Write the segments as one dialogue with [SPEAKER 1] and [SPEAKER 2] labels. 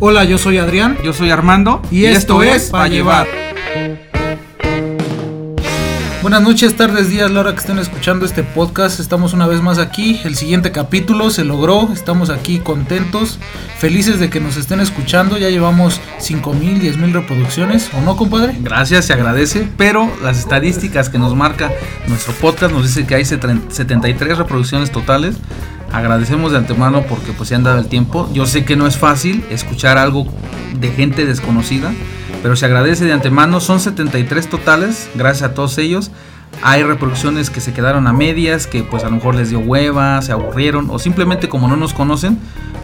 [SPEAKER 1] Hola, yo soy Adrián.
[SPEAKER 2] Yo soy Armando.
[SPEAKER 1] Y, esto, es Pa' Llevar. Buenas noches, tardes, días, la hora que estén escuchando este podcast. Estamos una vez más aquí. El siguiente capítulo se logró. Estamos aquí contentos, felices de que nos estén escuchando. Ya llevamos 5 mil, 10 mil reproducciones. ¿O no, compadre?
[SPEAKER 2] Gracias, se agradece. Pero las estadísticas que nos marca nuestro podcast nos dice que hay 73 reproducciones totales. Agradecemos de antemano porque pues se han dado el tiempo. Yo sé que no es fácil escuchar algo de gente desconocida, pero se agradece de antemano. Son 73 totales, gracias a todos ellos. Hay reproducciones que se quedaron a medias, que pues a lo mejor les dio hueva, se aburrieron o simplemente como no nos conocen,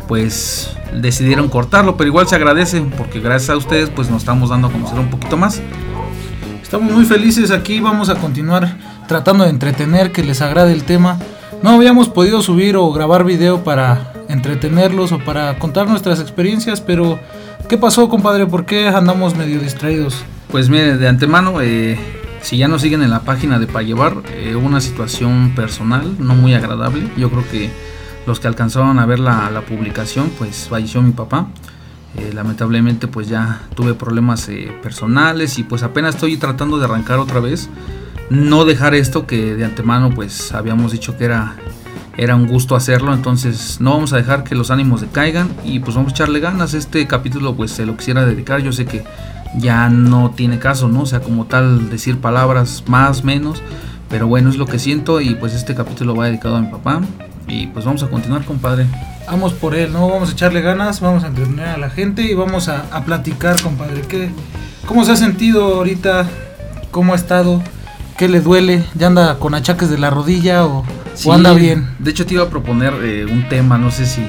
[SPEAKER 2] pues decidieron cortarlo, pero igual se agradece porque gracias a ustedes pues nos estamos dando a conocer un poquito más.
[SPEAKER 1] Estamos muy felices aquí, vamos a continuar tratando de entretener, que les agrade el tema. No habíamos podido subir o grabar video para entretenerlos o para contar nuestras experiencias, pero ¿qué pasó, compadre? ¿Por qué andamos medio distraídos?
[SPEAKER 2] Pues mire, de antemano, eh, si ya nos siguen en la página de Pa' Llevar, eh, una situación personal no muy agradable. Yo creo que los que alcanzaron a ver la, la publicación, pues falleció mi papá. Eh, lamentablemente pues ya tuve problemas eh, personales y pues apenas estoy tratando de arrancar otra vez no dejar esto que de antemano pues habíamos dicho que era era un gusto hacerlo entonces no vamos a dejar que los ánimos decaigan y pues vamos a echarle ganas este capítulo pues se lo quisiera dedicar yo sé que ya no tiene caso no o sea como tal decir palabras más menos pero bueno es lo que siento y pues este capítulo va dedicado a mi papá y pues vamos a continuar compadre
[SPEAKER 1] Vamos por él, ¿no? Vamos a echarle ganas, vamos a entretener a la gente y vamos a, a platicar, compadre. ¿Qué, ¿Cómo se ha sentido ahorita? ¿Cómo ha estado? ¿Qué le duele? ¿Ya anda con achaques de la rodilla o,
[SPEAKER 2] Sí,
[SPEAKER 1] o anda bien?
[SPEAKER 2] De hecho, te iba a proponer eh, un tema, no sé si,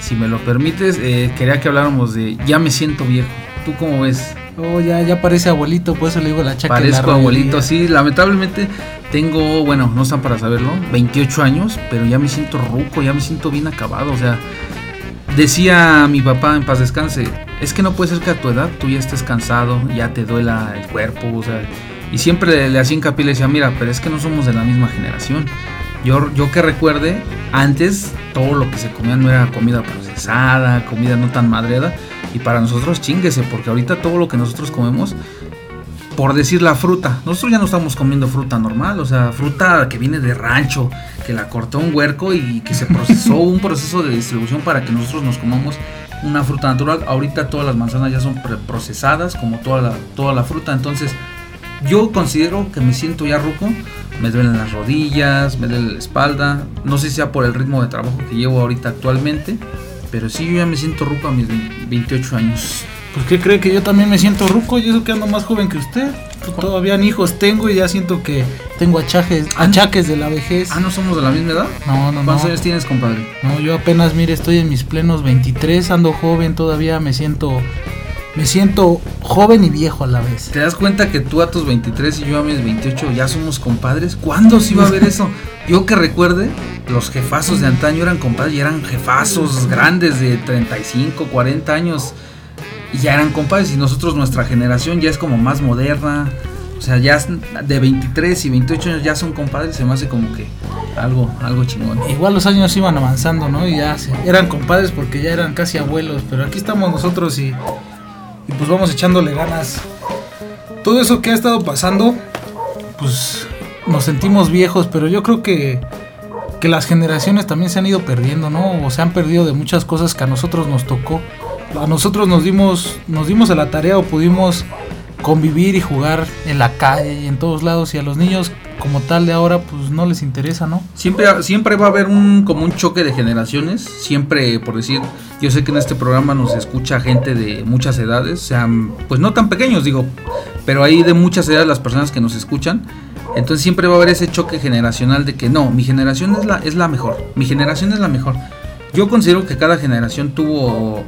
[SPEAKER 2] si me lo permites. eh, quería que habláramos de Ya me siento viejo. ¿Tú cómo ves?
[SPEAKER 1] Oh, ya, ya parece abuelito, por eso le digo el achaque de la
[SPEAKER 2] Parezco abuelito, sí. Lamentablemente tengo, bueno, no están para saberlo, 28 años, pero ya me siento ruco, ya me siento bien acabado. O sea, decía mi papá en paz descanse, es que no puede ser que a tu edad tú ya estés cansado, ya te duela el cuerpo, o sea, y siempre le, hacía hincapié y le decía, mira, pero es que no somos de la misma generación. Yo, yo que recuerde, antes todo lo que se comía no era comida procesada, comida no tan madreada, y para nosotros chinguese, porque ahorita todo lo que nosotros comemos, por decir la fruta, nosotros ya no estamos comiendo fruta normal, o sea, fruta que viene de rancho, que la cortó un huerco y que se procesó un proceso de distribución para que nosotros nos comamos una fruta natural. Ahorita todas las manzanas ya son procesadas, como toda la, toda la fruta, entonces yo considero que me siento ya ruco, me duelen las rodillas, me duele la espalda, no sé si sea por el ritmo de trabajo que llevo ahorita actualmente, pero sí yo ya me siento ruco a mis 28 años.
[SPEAKER 1] Pues ¿qué cree que yo también me siento ruco y eso que ando más joven que usted? Pues, Todavía ni hijos tengo y ya siento que tengo achaques, achaques de la vejez.
[SPEAKER 2] Ah, ¿no somos de la misma edad?
[SPEAKER 1] No, no,
[SPEAKER 2] ¿Cuántos
[SPEAKER 1] no.
[SPEAKER 2] años tienes, compadre?
[SPEAKER 1] No, yo apenas, mire, estoy en mis plenos 23, ando joven todavía, me siento me siento joven y viejo a la vez.
[SPEAKER 2] ¿Te das cuenta que tú a tus 23 y yo a mis 28 ya somos compadres? ¿Cuándo se iba a ver eso? Yo que recuerde, los jefazos de antaño eran compadres y eran jefazos grandes de 35, 40 años y ya eran compadres y nosotros nuestra generación ya es como más moderna. O sea, ya de 23 y 28 años ya son compadres, se me hace como que algo, algo chingón.
[SPEAKER 1] Igual los años iban avanzando, ¿no? Y ya se- eran compadres porque ya eran casi abuelos, pero aquí estamos nosotros y, y pues vamos echándole ganas. Todo eso que ha estado pasando, pues nos sentimos viejos, pero yo creo que, que las generaciones también se han ido perdiendo, ¿no? O se han perdido de muchas cosas que a nosotros nos tocó. A nosotros nos dimos, nos dimos a la tarea o pudimos convivir y jugar en la calle y en todos lados y a los niños como tal de ahora pues no les interesa, ¿no?
[SPEAKER 2] Siempre, siempre va a haber un como un choque de generaciones. Siempre, por decir, yo sé que en este programa nos escucha gente de muchas edades, sean, pues no tan pequeños, digo, pero hay de muchas edades las personas que nos escuchan. Entonces siempre va a haber ese choque generacional de que no, mi generación es la, es la mejor, mi generación es la mejor. Yo considero que cada generación tuvo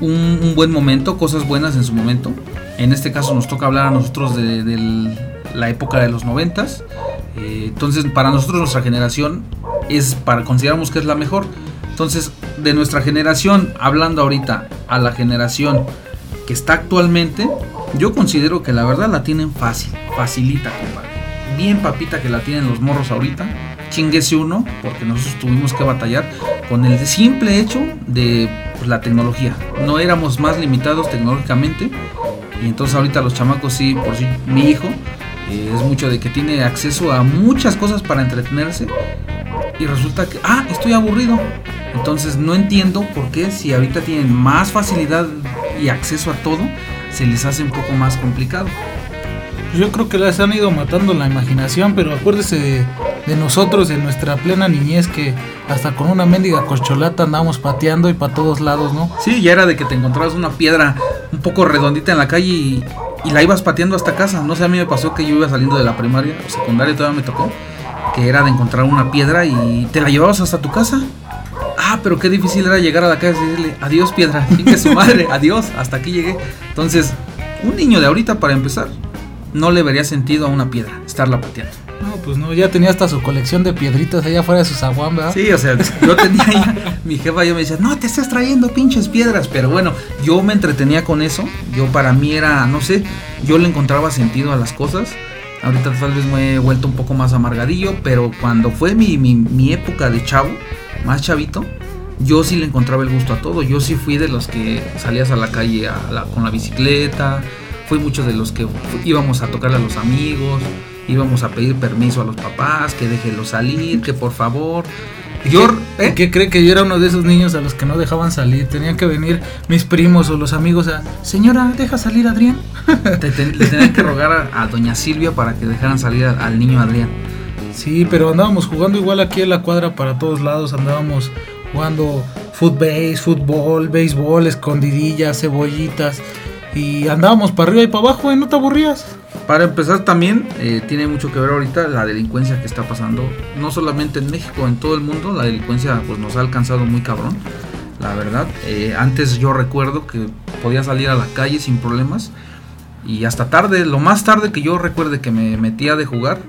[SPEAKER 2] un, un buen momento, cosas buenas en su momento. En este caso nos toca hablar a nosotros de, la época de los noventas. Eh, entonces para nosotros nuestra generación es para consideramos que es la mejor. Entonces de nuestra generación hablando ahorita a la generación que está actualmente, yo considero que la verdad la tienen fácil, facilita, compadre. Bien papita que la tienen los morros ahorita. Chinguese uno, porque nosotros tuvimos que batallar con el simple hecho de pues, la tecnología. No éramos más limitados tecnológicamente. Y entonces ahorita los chamacos sí, por sí, mi hijo eh, es mucho de que tiene acceso a muchas cosas para entretenerse. Y resulta que, ah, estoy aburrido. Entonces no entiendo por qué si ahorita tienen más facilidad y acceso a todo, se les hace un poco más complicado.
[SPEAKER 1] Yo creo que les han ido matando la imaginación, pero acuérdese de, nosotros, de nuestra plena niñez, que hasta con una mendiga corcholata andábamos pateando y para todos lados, ¿no?
[SPEAKER 2] Sí, ya era de que te encontrabas una piedra un poco redondita en la calle y, y la ibas pateando hasta casa. No sé, a mí me pasó que yo iba saliendo de la primaria o secundaria, todavía me tocó, que era de encontrar una piedra y te la llevabas hasta tu casa. Ah, pero qué difícil era llegar a la casa y decirle, adiós piedra, que su madre, adiós, hasta aquí llegué. Entonces, un niño de ahorita para empezar, no le vería sentido a una piedra, estarla pateando.
[SPEAKER 1] No, pues no, ya tenía hasta su colección de piedritas allá afuera de su zaguán, ¿verdad?
[SPEAKER 2] Sí, o sea, yo tenía ya, mi jefa yo me decía, no te estás trayendo pinches piedras, pero bueno, yo me entretenía con eso, yo para mí era, no sé, yo le encontraba sentido a las cosas. Ahorita tal vez me he vuelto un poco más amargadillo, pero cuando fue mi, mi, mi época de chavo, más chavito, yo sí le encontraba el gusto a todo. Yo sí fui de los que salías a la calle a la- con la bicicleta, fui muchos de los que íbamos a tocarle a los amigos, íbamos a pedir permiso a los papás, que déjenlo salir, que por favor. Yo, ¿eh?
[SPEAKER 1] ¿Qué cree que yo era uno de esos niños a los que no dejaban salir? Tenían que venir mis primos o los amigos a, señora, deja salir a Adrián.
[SPEAKER 2] Te- te- le tenían que rogar a, a doña Silvia para que dejaran salir a- al niño Adrián.
[SPEAKER 1] Sí, pero andábamos jugando igual aquí en la cuadra para todos lados. Andábamos jugando fútbol, fútbol, béisbol, escondidillas, cebollitas. Y andábamos para arriba y para abajo, ¿eh? ¿No te aburrías?
[SPEAKER 2] Para empezar también eh, tiene mucho que ver ahorita la delincuencia que está pasando, no solamente en México, en todo el mundo, la delincuencia pues nos ha alcanzado muy cabrón, la verdad. Eh, antes yo recuerdo que podía salir a la calle sin problemas y hasta tarde, lo más tarde que yo recuerde que me metía de jugar,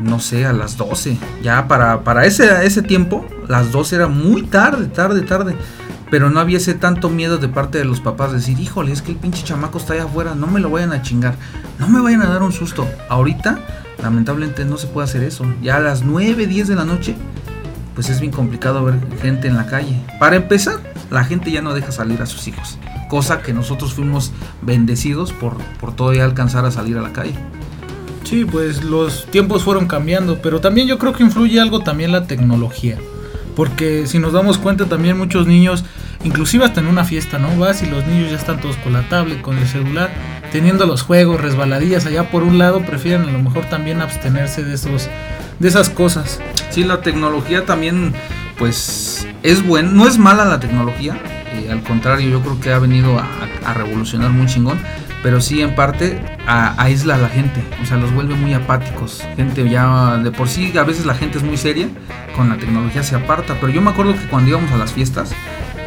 [SPEAKER 2] no sé, a las 12. Ya para, para ese, ese tiempo, las 12 era muy tarde, tarde, tarde. Pero no había ese tanto miedo de parte de los papás de decir, híjole, es que el pinche chamaco está allá afuera, no me lo vayan a chingar, no me vayan a dar un susto. Ahorita, lamentablemente, no se puede hacer eso. Ya a las 9, 10 de la noche, pues es bien complicado ver gente en la calle. Para empezar, la gente ya no deja salir a sus hijos. Cosa que nosotros fuimos bendecidos por, por todavía alcanzar a salir a la calle.
[SPEAKER 1] Sí, pues los tiempos fueron cambiando, pero también yo creo que influye algo también la tecnología. Porque si nos damos cuenta también muchos niños, inclusive hasta en una fiesta, ¿no? Vas y los niños ya están todos con la tablet, con el celular, teniendo los juegos, resbaladillas allá por un lado, prefieren a lo mejor también abstenerse de esos de esas cosas.
[SPEAKER 2] Sí, la tecnología también, pues, es buena, no es mala la tecnología, eh, al contrario, yo creo que ha venido a, a revolucionar muy chingón, pero sí en parte a- aísla a la gente, o sea, los vuelve muy apáticos. Gente ya de por sí, a veces la gente es muy seria, con la tecnología se aparta, pero yo me acuerdo que cuando íbamos a las fiestas,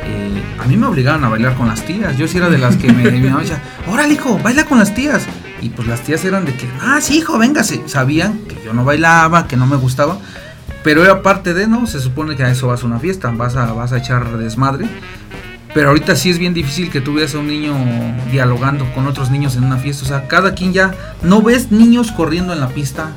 [SPEAKER 2] eh, a mí me obligaban a bailar con las tías. Yo sí era de las que me, mamá decía, órale hijo, baila con las tías. Y pues las tías eran de que, ah, sí hijo, véngase. Sabían que yo no bailaba, que no me gustaba. Pero era parte de, ¿no? Se supone que a eso vas a una fiesta, vas a, vas a echar desmadre. Pero ahorita sí es bien difícil que tú veas a un niño dialogando con otros niños en una fiesta. O sea, cada quien ya no ves niños corriendo en la pista,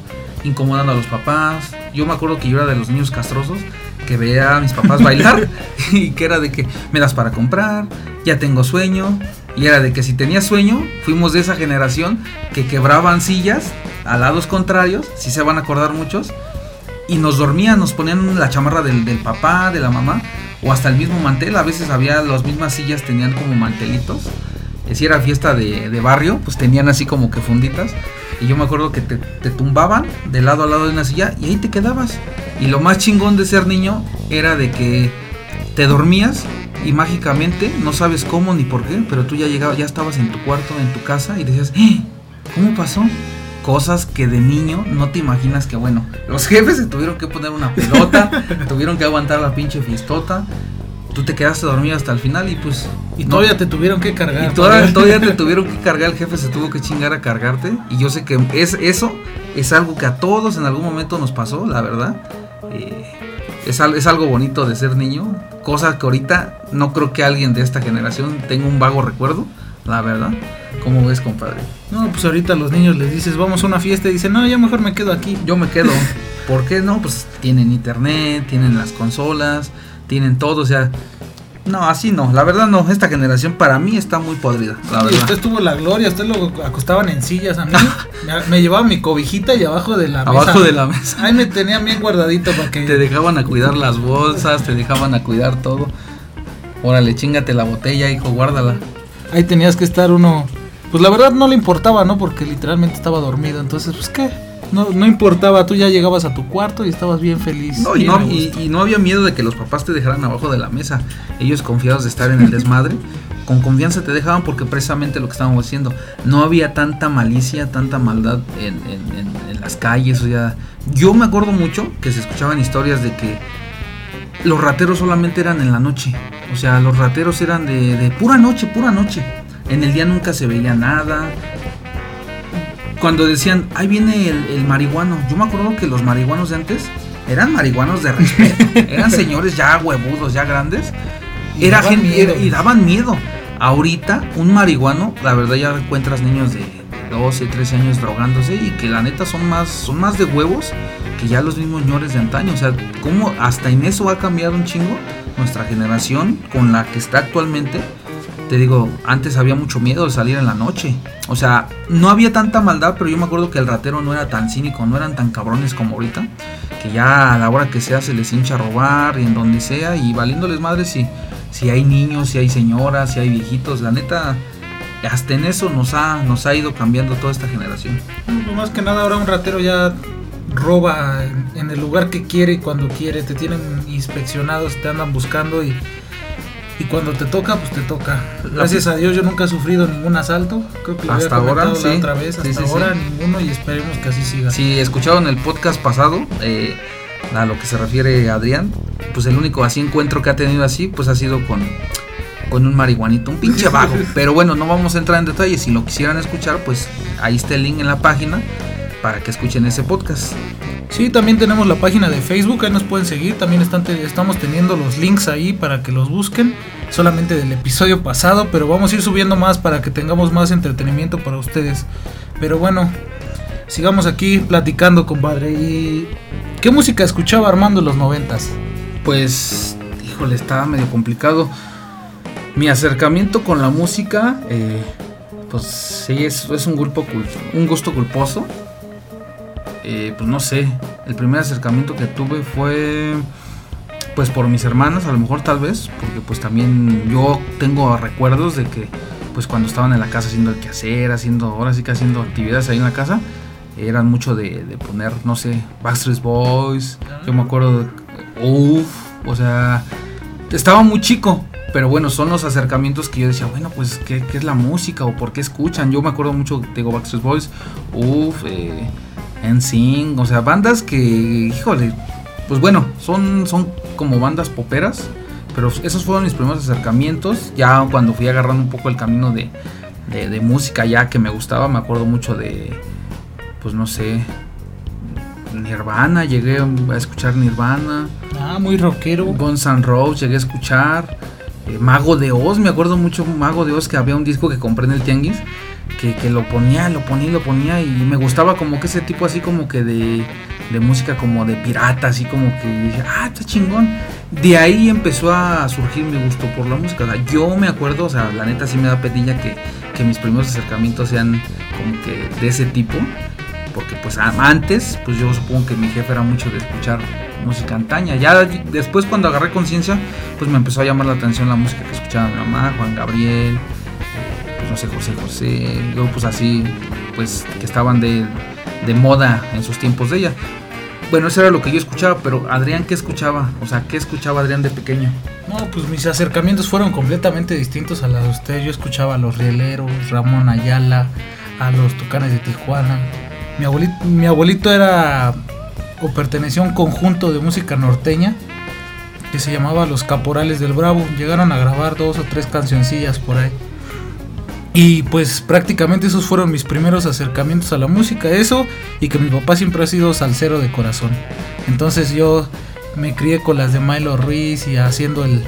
[SPEAKER 2] incomodando a los papás. Yo me acuerdo que yo era de los niños castrosos que veía a mis papás bailar y que era de que me das para comprar, ya tengo sueño. Y era de que si tenía sueño, fuimos de esa generación que quebraban sillas a lados contrarios, si se van a acordar muchos, y nos dormían, nos ponían la chamarra del, del papá, de la mamá, o hasta el mismo mantel. A veces había las mismas sillas, tenían como mantelitos. Eh, Si era fiesta de, de barrio, pues tenían así como que funditas. Y yo me acuerdo que te, te tumbaban de lado a lado de una silla y ahí te quedabas. Y lo más chingón de ser niño era de que te dormías y mágicamente, no sabes cómo ni por qué, pero tú ya llegabas, ya estabas en tu cuarto, en tu casa y decías, "¡Eh! ¿cómo pasó? Cosas que de niño no te imaginas que, bueno, los jefes se tuvieron que poner una pelota, tuvieron que aguantar la pinche fiestota, tú te quedaste dormido hasta el final y pues...
[SPEAKER 1] Y
[SPEAKER 2] no-
[SPEAKER 1] todavía te tuvieron que cargar.
[SPEAKER 2] y todavía, todavía te tuvieron que cargar, el jefe se tuvo que chingar a cargarte. Y yo sé que es, eso es algo que a todos en algún momento nos pasó, la verdad. Eh, es, es algo bonito de ser niño, cosa que ahorita no creo que alguien de esta generación tenga un vago recuerdo, la verdad. ¿Cómo ves, compadre?
[SPEAKER 1] No, pues ahorita a los niños les dices, vamos a una fiesta y dicen, no, ya mejor me quedo aquí.
[SPEAKER 2] Yo me quedo. ¿Por qué no? Pues tienen internet, tienen las consolas, tienen todo, o sea, No, así no, la verdad no, esta generación para mí está muy podrida, la verdad.
[SPEAKER 1] usted tuvo la gloria, usted lo acostaban en sillas a mí. me, me llevaba mi cobijita y abajo de la mesa.
[SPEAKER 2] Abajo de la mesa.
[SPEAKER 1] Ahí me tenían bien guardadito para que.
[SPEAKER 2] Te dejaban a cuidar las bolsas, te dejaban a cuidar todo. Órale, chingate la botella, hijo, guárdala.
[SPEAKER 1] Ahí tenías que estar uno. Pues la verdad no le importaba, ¿no? Porque literalmente estaba dormido. Entonces, pues qué. No, no importaba, tú ya llegabas a tu cuarto y estabas bien feliz.
[SPEAKER 2] No, y, no, y no había miedo de que los papás te dejaran abajo de la mesa. Ellos confiados de estar en el desmadre, con confianza te dejaban porque precisamente lo que estábamos haciendo, no había tanta malicia, tanta maldad en, en- en- en las calles. O sea, yo me acuerdo mucho que se escuchaban historias de que los rateros solamente eran en la noche. O sea, los rateros eran de, de pura noche, pura noche. En el día nunca se veía nada. Cuando decían, ahí viene el, el marihuano. Yo me acuerdo que los marihuanos de antes eran marihuanos de respeto. eran señores ya huevudos, ya grandes.
[SPEAKER 1] Y
[SPEAKER 2] Era
[SPEAKER 1] daban
[SPEAKER 2] gente,
[SPEAKER 1] miedo.
[SPEAKER 2] era- y daban miedo. Ahorita, un marihuano, la verdad ya encuentras niños de 12, 13 años drogándose y que la neta son más, son más de huevos que ya los mismos señores de antaño. O sea, cómo hasta en eso ha cambiado un chingo nuestra generación con la que está actualmente. Te digo, antes había mucho miedo de salir en la noche. O sea, no había tanta maldad, pero yo me acuerdo que el ratero no era tan cínico, no eran tan cabrones como ahorita. Que ya a la hora que sea se les hincha a robar y en donde sea y valiéndoles madre si, si hay niños, si hay señoras, si hay viejitos. La neta, hasta en eso nos ha, nos ha ido cambiando toda esta generación.
[SPEAKER 1] No, Más que nada ahora un ratero ya roba en el lugar que quiere y cuando quiere. Te tienen inspeccionados, te andan buscando y, y cuando te toca, pues te toca. Gracias a Dios yo nunca he sufrido ningún asalto. Creo que lo había
[SPEAKER 2] Hasta ahora,
[SPEAKER 1] comentado la
[SPEAKER 2] sí.
[SPEAKER 1] otra vez. Hasta
[SPEAKER 2] sí,
[SPEAKER 1] ahora ninguno y esperemos que así siga.
[SPEAKER 2] Si escucharon el podcast pasado, eh, a lo que se refiere Adrián, pues el único así encuentro que ha tenido así, pues ha sido con, con un marihuanito, un pinche vago. Pero bueno, no vamos a entrar en detalles. Si lo quisieran escuchar, pues ahí está el link en la página para que escuchen ese podcast.
[SPEAKER 1] Sí, también tenemos la página de Facebook, ahí nos pueden seguir. También están estamos teniendo los links ahí para que los busquen. Solamente del episodio pasado, pero vamos a ir subiendo más para que tengamos más entretenimiento para ustedes. Pero bueno, sigamos aquí platicando, compadre. ¿Y qué música escuchaba Armando en los noventas?
[SPEAKER 2] Pues, híjole, estaba medio complicado. Mi acercamiento con la música, eh, pues sí, es, un gusto culposo. Eh, pues no sé, el primer acercamiento que tuve fue pues por mis hermanas, a lo mejor tal vez, porque pues también yo tengo recuerdos de que pues cuando estaban en la casa haciendo el quehacer, haciendo, ahora sí que haciendo actividades ahí en la casa, eran mucho de, poner, no sé, Backstreet Boys, yo me acuerdo uff, o sea, estaba muy chico, pero bueno, son los acercamientos que yo decía, bueno, pues, ¿qué, qué es la música o por qué escuchan? Yo me acuerdo mucho, digo, Backstreet Boys, uff, eh, NSYNC, o sea, bandas que, híjole, pues bueno, son, son como bandas poperas, pero esos fueron mis primeros acercamientos, ya cuando fui agarrando un poco el camino de, de, de música ya que me gustaba, me acuerdo mucho de, pues no sé, Nirvana, llegué a escuchar Nirvana,
[SPEAKER 1] Ah, muy rockero.
[SPEAKER 2] Guns N' Roses llegué a escuchar. eh, Mago de Oz, me acuerdo mucho Mago de Oz que había un disco que compré en el Tianguis. Que, que lo ponía, lo ponía, lo ponía y me gustaba como que ese tipo así como que de, de música como de pirata, así como que dije, ah, está chingón. De ahí empezó a surgir mi gusto por la música. O sea, yo me acuerdo, o sea, la neta sí me da pedilla que, que mis primeros acercamientos sean como que de ese tipo. Porque pues antes, pues yo supongo que mi jefe era mucho de escuchar música antaña. Ya después cuando agarré conciencia, pues me empezó a llamar la atención la música que escuchaba mi mamá, Juan Gabriel, no sé, José José, grupos así, pues que estaban de, de moda en sus tiempos de ella. Bueno, eso era lo que yo escuchaba, pero Adrián, ¿qué escuchaba? O sea, ¿qué escuchaba Adrián de pequeño?
[SPEAKER 1] No, pues mis acercamientos fueron completamente distintos a los de ustedes. Yo escuchaba a los Rieleros, Ramón Ayala, a los Tucanes de Tijuana. Mi abuelito, mi abuelito era o pertenecía a un conjunto de música norteña que se llamaba Los Caporales del Bravo. Llegaron a grabar dos o tres cancioncillas por ahí. Y pues prácticamente esos fueron mis primeros acercamientos a la música. Eso y que mi papá siempre ha sido salsero de corazón. Entonces yo me crié con las de Milo Ruiz y haciendo el,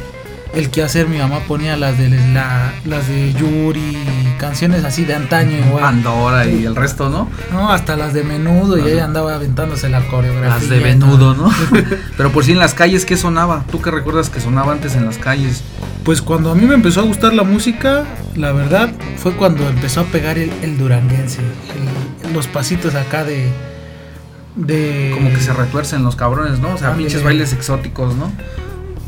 [SPEAKER 1] el quehacer mi mamá ponía las de la, las de Yuri, canciones así de antaño igual.
[SPEAKER 2] Pandora y el resto, ¿no?
[SPEAKER 1] No, hasta las de menudo y ella andaba aventándose la coreografía.
[SPEAKER 2] Las de menudo, ¿no? Pero por si en las calles, ¿qué sonaba? ¿Tú qué recuerdas que sonaba antes en las calles?
[SPEAKER 1] Pues cuando a mí me empezó a gustar la música, la verdad, fue cuando empezó a pegar el, el duranguense. los pasitos acá de, de...
[SPEAKER 2] Como que se retuercen los cabrones, ¿no? O sea, pinches bailes exóticos, ¿no?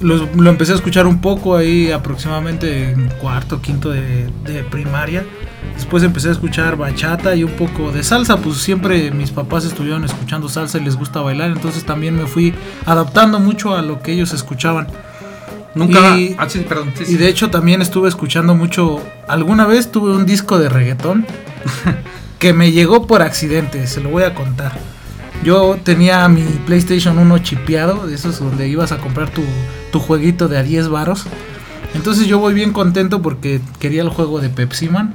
[SPEAKER 1] Lo empecé a escuchar un poco ahí aproximadamente en cuarto, quinto de, de, primaria. Después empecé a escuchar bachata y un poco de salsa, pues siempre mis papás estuvieron escuchando salsa y les gusta bailar, entonces también me fui adaptando mucho a lo que ellos escuchaban.
[SPEAKER 2] Nunca. Y, ah, perdón,
[SPEAKER 1] y de hecho también estuve escuchando mucho. Alguna vez tuve un disco de reggaetón que me llegó por accidente, se lo voy a contar. Yo tenía mi PlayStation 1 chipeado, de esos donde ibas a comprar tu, tu jueguito de a 10 varos. Entonces yo voy bien contento porque quería el juego de Pepsi Man.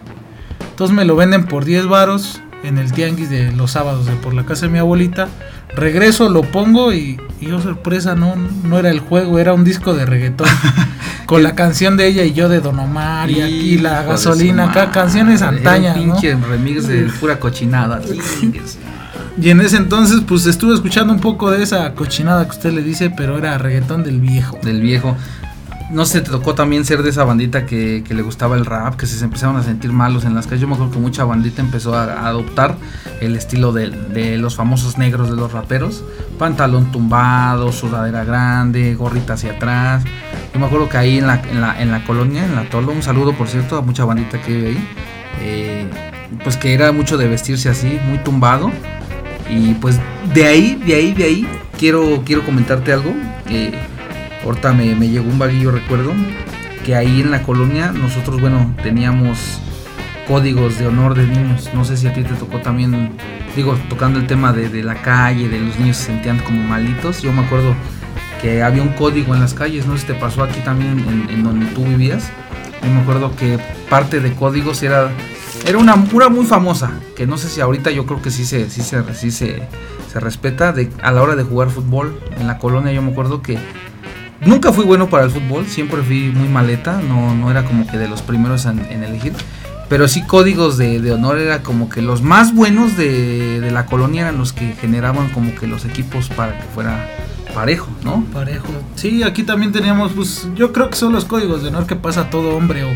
[SPEAKER 1] Entonces me lo venden por 10 varos en el tianguis de los sábados de por la casa de mi abuelita. Regreso, lo pongo y, y yo sorpresa, no, no era el juego, era un disco de reggaetón. con la canción de ella y yo de Don Omar y, aquí la gasolina, acá canciones antañas.
[SPEAKER 2] pinche remix de pura cochinada.
[SPEAKER 1] Y en ese entonces pues estuve escuchando un poco de esa cochinada que usted le dice, pero era reggaetón del viejo.
[SPEAKER 2] Del viejo no sé, te tocó también ser de esa bandita que, le gustaba el rap, que se empezaron a sentir malos en las calles. Yo me acuerdo que mucha bandita empezó a, adoptar el estilo de, los famosos negros de los raperos. Pantalón tumbado, sudadera grande, gorrita hacia atrás. Yo me acuerdo que ahí en la, en la, colonia, en la Tolo, un saludo por cierto a mucha bandita que vive ahí. Eh, pues que era mucho de vestirse así, muy tumbado. Y pues de ahí, de ahí, de ahí, quiero, quiero comentarte algo. Eh, Ahorita me, llegó un vaguillo recuerdo que ahí en la colonia nosotros, bueno, teníamos códigos de honor de niños. No sé si a ti te tocó también, digo, tocando el tema de, la calle, de los niños se sentían como malitos. Yo me acuerdo que había un código en las calles, no sé si te pasó aquí también en, donde tú vivías. Yo me acuerdo que parte de códigos era, era una pura muy famosa, que no sé si ahorita yo creo que sí se, sí se, sí se, se respeta de, a la hora de jugar fútbol. En la colonia yo me acuerdo que Nunca fui bueno para el fútbol, siempre fui muy maleta, no, no era como que de los primeros en, elegir. Pero sí códigos de, honor era como que los más buenos de, la colonia eran los que generaban como que los equipos para que fuera parejo, ¿no?
[SPEAKER 1] Parejo. Sí, aquí también teníamos, pues yo creo que son los códigos de honor que pasa todo hombre o,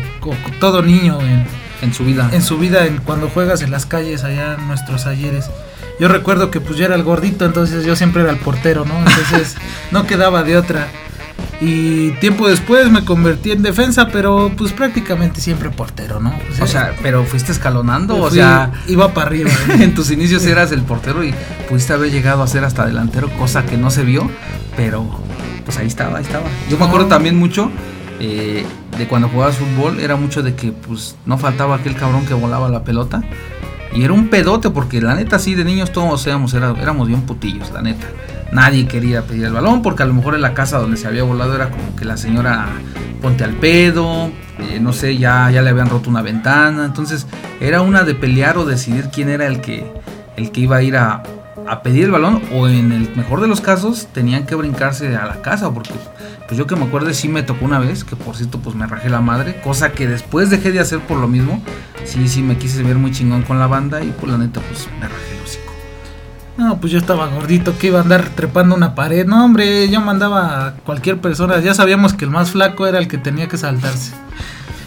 [SPEAKER 1] todo niño en,
[SPEAKER 2] en, su vida.
[SPEAKER 1] En su vida, en, cuando juegas en las calles allá en nuestros ayeres. Yo recuerdo que pues yo era el gordito, entonces yo siempre era el portero, ¿no? Entonces no quedaba de otra. Y tiempo después me convertí en defensa, pero pues prácticamente siempre portero, ¿no?
[SPEAKER 2] Pues, o sea, pero fuiste escalonando, o sea,
[SPEAKER 1] iba para arriba.
[SPEAKER 2] en tus inicios eras el portero y pudiste haber llegado a ser hasta delantero, cosa que no se vio, pero pues ahí estaba, ahí estaba. Yo me acuerdo también mucho eh, de cuando jugabas fútbol, era mucho de que pues no faltaba aquel cabrón que volaba la pelota. Y era un pedote, porque la neta, sí, de niños todos éramos, éramos bien putillos, la neta nadie quería pedir el balón porque a lo mejor en la casa donde se había volado era como que la señora ponte al pedo, eh, no sé, ya, ya le habían roto una ventana, entonces era una de pelear o decidir quién era el que, el que iba a ir a, a pedir el balón o en el mejor de los casos tenían que brincarse a la casa porque pues yo que me acuerdo sí me tocó una vez que por cierto pues me rajé la madre cosa que después dejé de hacer por lo mismo sí sí me quise ver muy chingón con la banda y por pues, la neta pues me rajé
[SPEAKER 1] no, pues yo estaba gordito, que iba a andar trepando una pared. No, hombre, yo mandaba a cualquier persona. Ya sabíamos que el más flaco era el que tenía que saltarse.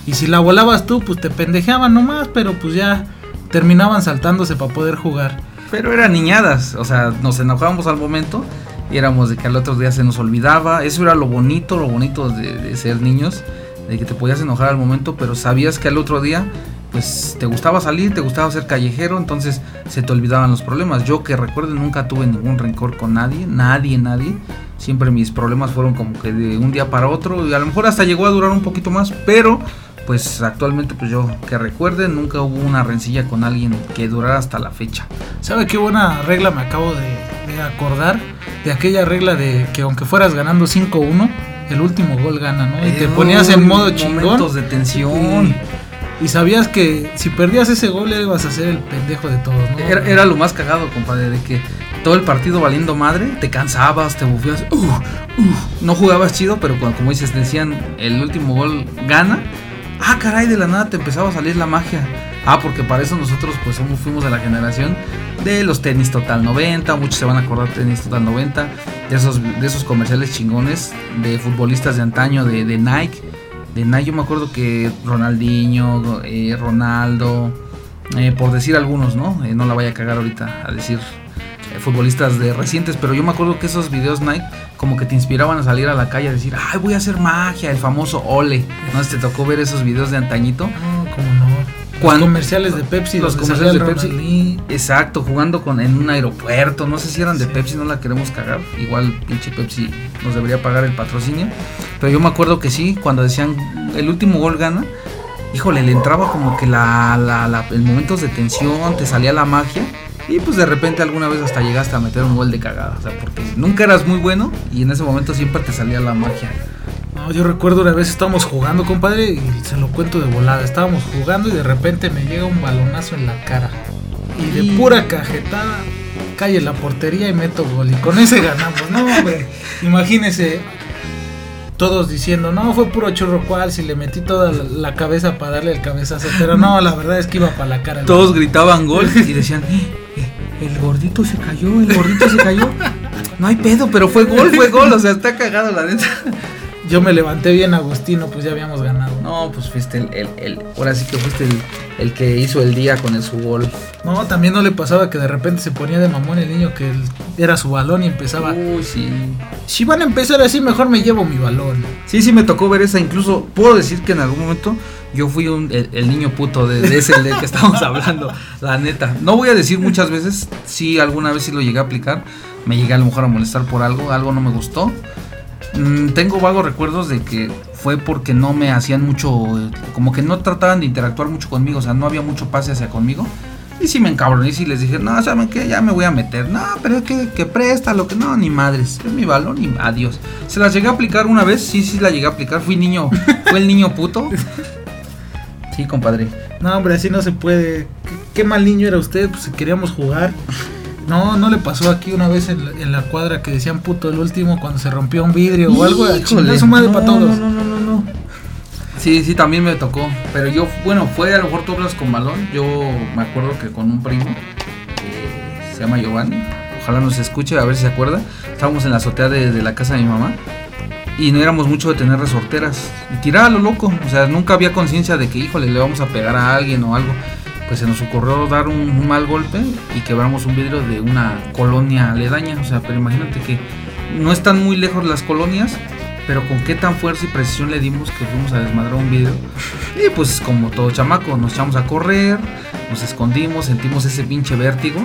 [SPEAKER 1] Y si la volabas tú, pues te pendejeaban nomás, pero pues ya terminaban saltándose para poder jugar.
[SPEAKER 2] Pero eran niñadas, o sea, nos enojábamos al momento y éramos de que al otro día se nos olvidaba. Eso era lo bonito, lo bonito de, de ser niños, de que te podías enojar al momento, pero sabías que al otro día pues te gustaba salir, te gustaba ser callejero, entonces se te olvidaban los problemas. Yo que recuerden nunca tuve ningún rencor con nadie, nadie, nadie. Siempre mis problemas fueron como que de un día para otro y a lo mejor hasta llegó a durar un poquito más, pero pues actualmente pues yo que recuerden nunca hubo una rencilla con alguien que durara hasta la fecha.
[SPEAKER 1] ¿Sabe qué buena regla me acabo de, acordar? De aquella regla de que aunque fueras ganando 5-1, el último gol gana, ¿no? Y te ponías en modo chingón.
[SPEAKER 2] Momentos de tensión.
[SPEAKER 1] Y sabías que si perdías ese gol ibas a ser el pendejo de todos, ¿no?
[SPEAKER 2] Era, lo más cagado, compadre, de que todo el partido valiendo madre, te cansabas, te bufías, uh, uh, no jugabas chido, pero cuando, como dices, decían el último gol gana, ah, caray, de la nada te empezaba a salir la magia. Ah, porque para eso nosotros pues somos, fuimos de la generación de los tenis Total 90, muchos se van a acordar de tenis Total 90, de esos, de esos comerciales chingones de futbolistas de antaño, de Nike. De Nike yo me acuerdo que Ronaldinho, eh, Ronaldo, eh, por decir algunos, ¿no? Eh, no la vaya a cagar ahorita a decir futbolistas de recientes, pero yo me acuerdo que esos videos Nike como que te inspiraban a salir a la calle a decir, ay, voy a hacer magia, el famoso ole. ¿No te tocó ver esos videos de antañito?
[SPEAKER 1] No. Los comerciales de Pepsi,
[SPEAKER 2] los comerciales de Pepsi. Exacto, jugando con en un aeropuerto, no sé si eran de Pepsi, no la queremos cagar. Igual pinche Pepsi nos debería pagar el patrocinio, pero yo me acuerdo que sí, cuando decían el último gol gana, híjole, le entraba como que la, la, la en momentos de tensión, te salía la magia. Y pues de repente alguna vez hasta llegaste a meter un gol de cagada, o sea, porque nunca eras muy bueno y en ese momento siempre te salía la magia.
[SPEAKER 1] No, yo recuerdo una vez estábamos jugando, compadre, y se lo cuento de volada. Estábamos jugando y de repente me llega un balonazo en la cara. Y de pura cajetada cae en la portería y meto gol. Y con ese ganamos. No, hombre, imagínese todos diciendo, no, fue puro chorro cual, si le metí toda la, cabeza para darle el cabezazo. Pero no, la verdad es que iba para la cara.
[SPEAKER 2] Todos gritaban gol y decían, eh, eh, el gordito se cayó, el gordito se cayó. No hay pedo, pero fue gol, fue gol, o sea, está cagado la neta
[SPEAKER 1] yo me levanté bien Agustino, pues ya habíamos ganado.
[SPEAKER 2] No, pues fuiste el, el, ahora sí que fuiste el, que hizo el día con el, su gol.
[SPEAKER 1] No, también no le pasaba que de repente se ponía de mamón el niño que era su balón y empezaba.
[SPEAKER 2] Uy, sí.
[SPEAKER 1] Si van a empezar así, mejor me llevo mi balón.
[SPEAKER 2] Sí, sí me tocó ver esa. Incluso puedo decir que en algún momento yo fui el, niño puto de, de ese del que estamos hablando. La neta. No voy a decir muchas veces. Sí, alguna vez sí lo llegué a aplicar. Me llegué a lo mejor a molestar por algo. Algo no me gustó Mm, tengo vagos recuerdos de que fue porque no me hacían mucho, como que no trataban de interactuar mucho conmigo, o sea, no había mucho pase hacia conmigo. Y si me encabroné y les dije, no, ¿saben qué? Ya me voy a meter. No, pero es que, que presta, lo que no, ni madres. Es mi balón y adiós. Se las llegué a aplicar una vez, sí, sí la llegué a aplicar. Fui niño, fue el niño puto. Sí, compadre.
[SPEAKER 1] No, hombre, así no se puede. Qué, qué mal niño era usted, pues si queríamos jugar. No, no le pasó aquí una vez en la, cuadra que decían puto el último cuando se rompió un vidrio o algo.
[SPEAKER 2] Híjole, su madre para todos. No, no, no, no, Sí, sí, también me tocó. Pero yo, bueno, fue a lo mejor tú hablas con balón. Yo me acuerdo que con un primo, que se llama Giovanni, ojalá nos escuche, a ver si se acuerda. Estábamos en la azotea de, de la casa de mi mamá y no éramos mucho de tener resorteras. Y tiraba lo loco. O sea, nunca había conciencia de que, híjole, le vamos a pegar a alguien o algo pues se nos ocurrió dar un, mal golpe y quebramos un vidrio de una colonia aledaña. O sea, pero imagínate que no están muy lejos las colonias, pero con qué tan fuerza y precisión le dimos que fuimos a desmadrar un vidrio. Y pues como todo chamaco, nos echamos a correr, nos escondimos, sentimos ese pinche vértigo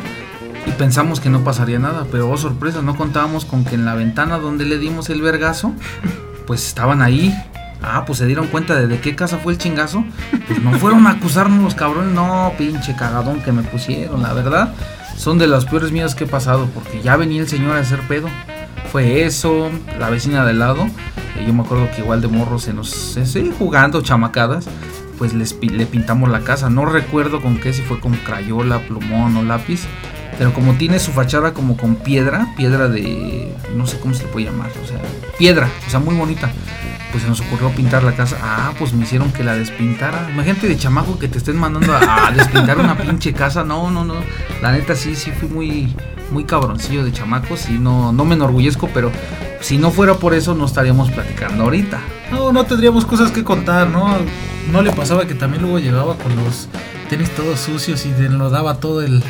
[SPEAKER 2] y pensamos que no pasaría nada, pero oh sorpresa, no contábamos con que en la ventana donde le dimos el vergazo, pues estaban ahí Ah, pues se dieron cuenta de de qué casa fue el chingazo. Pues no fueron a acusarnos los cabrones. No, pinche cagadón que me pusieron, la verdad. Son de las peores miedos que he pasado. Porque ya venía el señor a hacer pedo. Fue eso, la vecina del lado. Eh, yo me acuerdo que igual de morros se nos. Se, jugando chamacadas. Pues les, le pintamos la casa. No recuerdo con qué, si fue con crayola, plumón o lápiz. Pero como tiene su fachada como con piedra, piedra de. no sé cómo se le puede llamar. O sea, piedra, o sea, muy bonita pues se nos ocurrió pintar la casa. Ah, pues me hicieron que la despintara. Imagínate de chamaco que te estén mandando a, despintar una pinche casa. No, no, no. La neta sí, sí fui muy, muy cabroncillo de chamaco. Sí, no, no me enorgullezco, pero si no fuera por eso no estaríamos platicando ahorita.
[SPEAKER 1] No, no tendríamos cosas que contar, ¿no? No le pasaba que también luego llegaba con los tenis todos sucios y lo daba todo el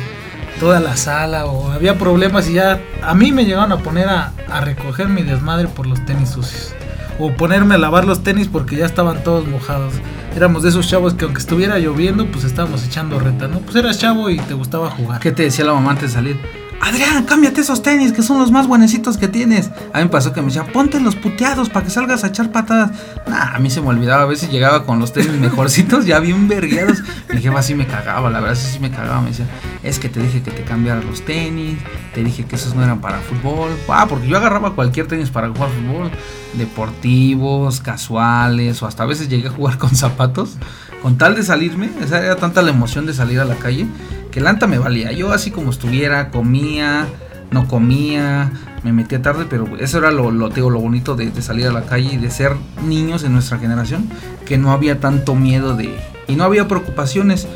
[SPEAKER 1] toda la sala o había problemas y ya a mí me llegaron a poner a, a recoger mi desmadre por los tenis sucios o ponerme a lavar los tenis porque ya estaban todos mojados. Éramos de esos chavos que aunque estuviera lloviendo, pues estábamos echando reta, ¿no? Pues eras chavo y te gustaba jugar.
[SPEAKER 2] ¿Qué te decía la mamá antes de salir? Adrián, cámbiate esos tenis que son los más buenecitos que tienes. A mí me pasó que me decía, ponte los puteados para que salgas a echar patadas. Nah, a mí se me olvidaba, a veces llegaba con los tenis mejorcitos, ya bien vergueados. Mi jefa así me cagaba, la verdad sí, sí me cagaba. Me decía, es que te dije que te cambiaras los tenis, te dije que esos no eran para fútbol. Ah, porque yo agarraba cualquier tenis para jugar fútbol, deportivos, casuales, o hasta a veces llegué a jugar con zapatos. Con tal de salirme, esa era tanta la emoción de salir a la calle que el anta me valía. Yo así como estuviera, comía, no comía, me metía tarde, pero eso era lo, lo, lo bonito de, de, salir a la calle y de ser niños en nuestra generación, que no había tanto miedo de... y no había preocupaciones.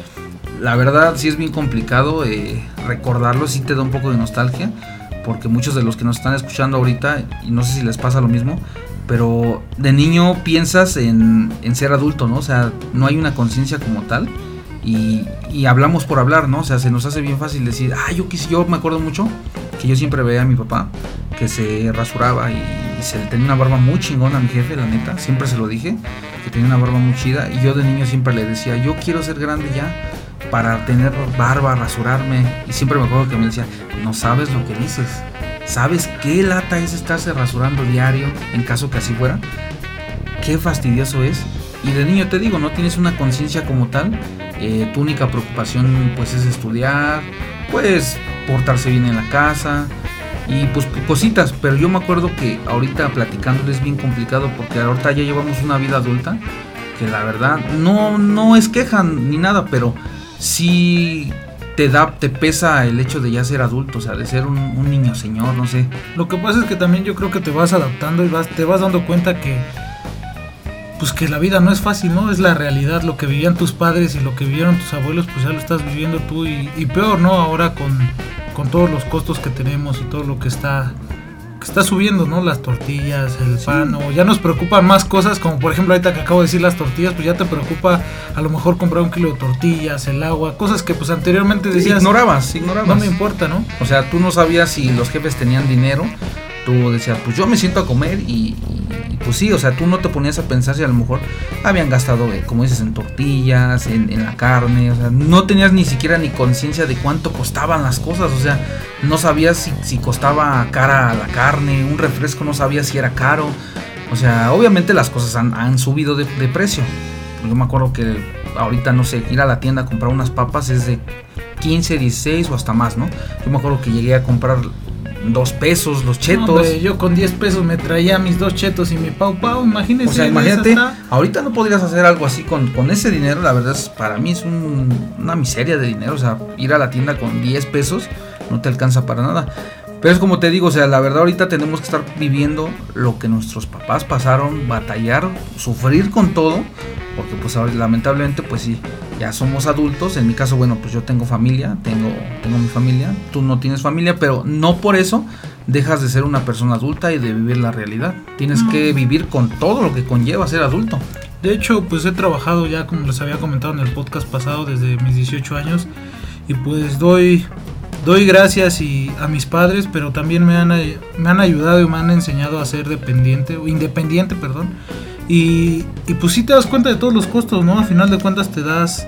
[SPEAKER 2] La verdad sí es bien complicado eh, recordarlo, sí te da un poco de nostalgia, porque muchos de los que nos están escuchando ahorita, y no sé si les pasa lo mismo, pero de niño piensas en, en ser adulto, ¿no? O sea, no hay una conciencia como tal. Y, hablamos por hablar, ¿no? O sea, se nos hace bien fácil decir, ah, yo quise, yo me acuerdo mucho que yo siempre veía a mi papá que se rasuraba y, y, se tenía una barba muy chingona a mi jefe, la neta, siempre se lo dije, que tenía una barba muy chida y yo de niño siempre le decía, yo quiero ser grande ya para tener barba, rasurarme y siempre me acuerdo que me decía, no sabes lo que dices, ¿sabes qué lata es estarse rasurando diario en caso que así fuera? Qué fastidioso es. Y de niño te digo, no tienes una conciencia como tal, eh, tu única preocupación pues es estudiar, pues portarse bien en la casa y pues cositas, pero yo me acuerdo que ahorita platicando es bien complicado porque ahorita ya llevamos una vida adulta que la verdad no, no es queja ni nada, pero sí te da, te pesa el hecho de ya ser adulto, o sea, de ser un, un, niño señor, no sé.
[SPEAKER 1] Lo que pasa es que también yo creo que te vas adaptando y vas, te vas dando cuenta que pues que la vida no es fácil, ¿no? Es la realidad, lo que vivían tus padres y lo que vivieron tus abuelos, pues ya lo estás viviendo tú y, y peor, ¿no? Ahora con, con, todos los costos que tenemos y todo lo que está que está subiendo, ¿no? Las tortillas, el pan, o ya nos preocupan más cosas, como por ejemplo ahorita que acabo de decir las tortillas, pues ya te preocupa a lo mejor comprar un kilo de tortillas, el agua, cosas que pues anteriormente decías...
[SPEAKER 2] Ignorabas, ignorabas.
[SPEAKER 1] No me importa, ¿no?
[SPEAKER 2] O sea, tú no sabías si los jefes tenían dinero, tú decías, pues yo me siento a comer y, y, pues sí, o sea, tú no te ponías a pensar si a lo mejor habían gastado, eh, como dices, en tortillas, en, la carne, o sea, no tenías ni siquiera ni conciencia de cuánto costaban las cosas, o sea, no sabías si, si, costaba cara la carne, un refresco no sabías si era caro, o sea, obviamente las cosas han, han subido de, de precio. Yo me acuerdo que ahorita, no sé, ir a la tienda a comprar unas papas es de 15, 16 o hasta más, ¿no? Yo me acuerdo que llegué a comprar dos pesos los chetos.
[SPEAKER 1] Hombre, yo con 10 pesos me traía mis dos chetos y mi pau pau, imagínese.
[SPEAKER 2] O sea, imagínate, ahorita no podrías hacer algo así con, con ese dinero, la verdad es, para mí es un, una miseria de dinero, o sea, ir a la tienda con 10 pesos no te alcanza para nada. Pero es como te digo, o sea, la verdad ahorita tenemos que estar viviendo lo que nuestros papás pasaron, batallar, sufrir con todo, porque pues ahora, lamentablemente pues sí, ya somos adultos, en mi caso bueno, pues yo tengo familia, tengo, tengo mi familia, tú no tienes familia, pero no por eso dejas de ser una persona adulta y de vivir la realidad. Tienes no. que vivir con todo lo que conlleva ser adulto.
[SPEAKER 1] De hecho, pues he trabajado ya, como les había comentado en el podcast pasado, desde mis 18 años, y pues doy doy gracias y a mis padres, pero también me han, me han ayudado y me han enseñado a ser dependiente, o independiente, perdón. Y, y, pues sí te das cuenta de todos los costos, ¿no? Al final de cuentas te das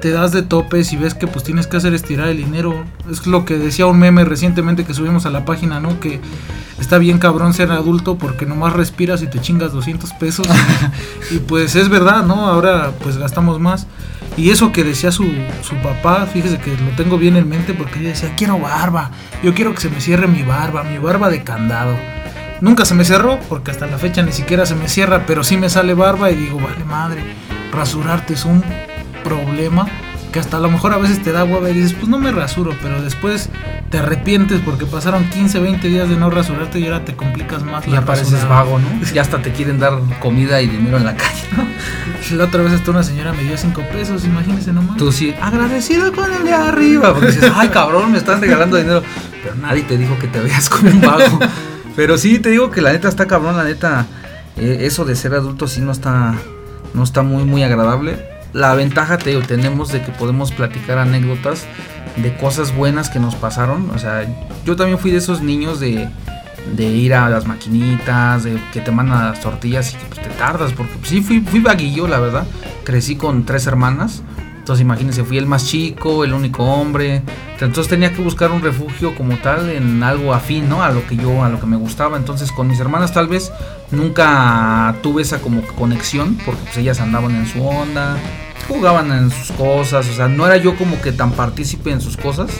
[SPEAKER 1] te das de topes y ves que pues tienes que hacer estirar el dinero. Es lo que decía un meme recientemente que subimos a la página, ¿no? Que está bien cabrón ser adulto porque nomás respiras y te chingas 200 pesos. y, pues es verdad, ¿no? Ahora pues gastamos más. Y eso que decía su, su, papá, fíjese que lo tengo bien en mente porque ella decía, quiero barba, yo quiero que se me cierre mi barba, mi barba de candado. Nunca se me cerró porque hasta la fecha ni siquiera se me cierra, pero sí me sale barba y digo, vale madre, rasurarte es un problema que hasta a lo mejor a veces te da hueva y dices, pues no me rasuro, pero después te arrepientes porque pasaron 15, 20 días de no rasurarte y ahora te complicas más.
[SPEAKER 2] Y apareces vago, ¿no? Ya hasta te quieren dar comida y dinero en la calle, ¿no?
[SPEAKER 1] La otra vez hasta una señora me dio 5 pesos, imagínese nomás.
[SPEAKER 2] Tú sí, agradecido con el de arriba, porque dices, ay cabrón, me están regalando dinero. Pero nadie te dijo que te veas como un vago. Pero sí, te digo que la neta está cabrón, la neta, eh, eso de ser adulto sí no está, no está muy, muy agradable la ventaja te tenemos de que podemos platicar anécdotas de cosas buenas que nos pasaron. O sea, yo también fui de esos niños de, de ir a las maquinitas, de que te mandan las tortillas y que pues, te tardas, porque sí fui, fui vaguillo, la verdad. Crecí con tres hermanas. Entonces imagínense, fui el más chico, el único hombre. Entonces tenía que buscar un refugio como tal en algo afín, ¿no? A lo que yo, a lo que me gustaba. Entonces con mis hermanas tal vez nunca tuve esa como conexión, porque pues ellas andaban en su onda, jugaban en sus cosas, o sea, no era yo como que tan partícipe en sus cosas.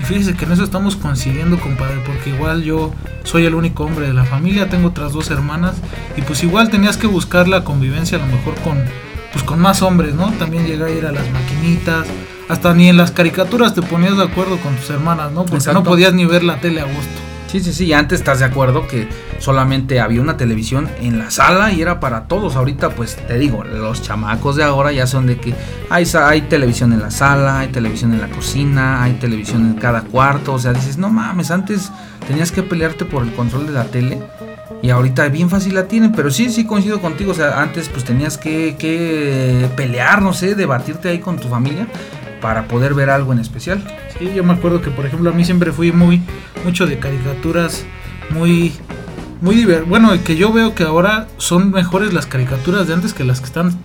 [SPEAKER 1] Y fíjese que en eso estamos coincidiendo, compadre, porque igual yo soy el único hombre de la familia, tengo otras dos hermanas, y pues igual tenías que buscar la convivencia a lo mejor con pues con más hombres, ¿no? También llegué a ir a las maquinitas, hasta ni en las caricaturas te ponías de acuerdo con tus hermanas, ¿no? Porque
[SPEAKER 2] Exacto.
[SPEAKER 1] no podías ni ver la tele a gusto.
[SPEAKER 2] Sí, sí, sí, y antes estás de acuerdo que solamente había una televisión en la sala y era para todos. Ahorita, pues te digo, los chamacos de ahora ya son de que hay, hay televisión en la sala, hay televisión en la cocina, hay televisión en cada cuarto. O sea, dices, no mames, antes tenías que pelearte por el control de la tele y ahorita bien fácil la tienen. Pero sí, sí coincido contigo. O sea, antes pues tenías que, que pelear, no sé, debatirte ahí con tu familia para poder ver algo en especial.
[SPEAKER 1] Sí, yo me acuerdo que, por ejemplo, a mí siempre fui muy, mucho de caricaturas, muy, muy diver- Bueno, que yo veo que ahora son mejores las caricaturas de antes que las que están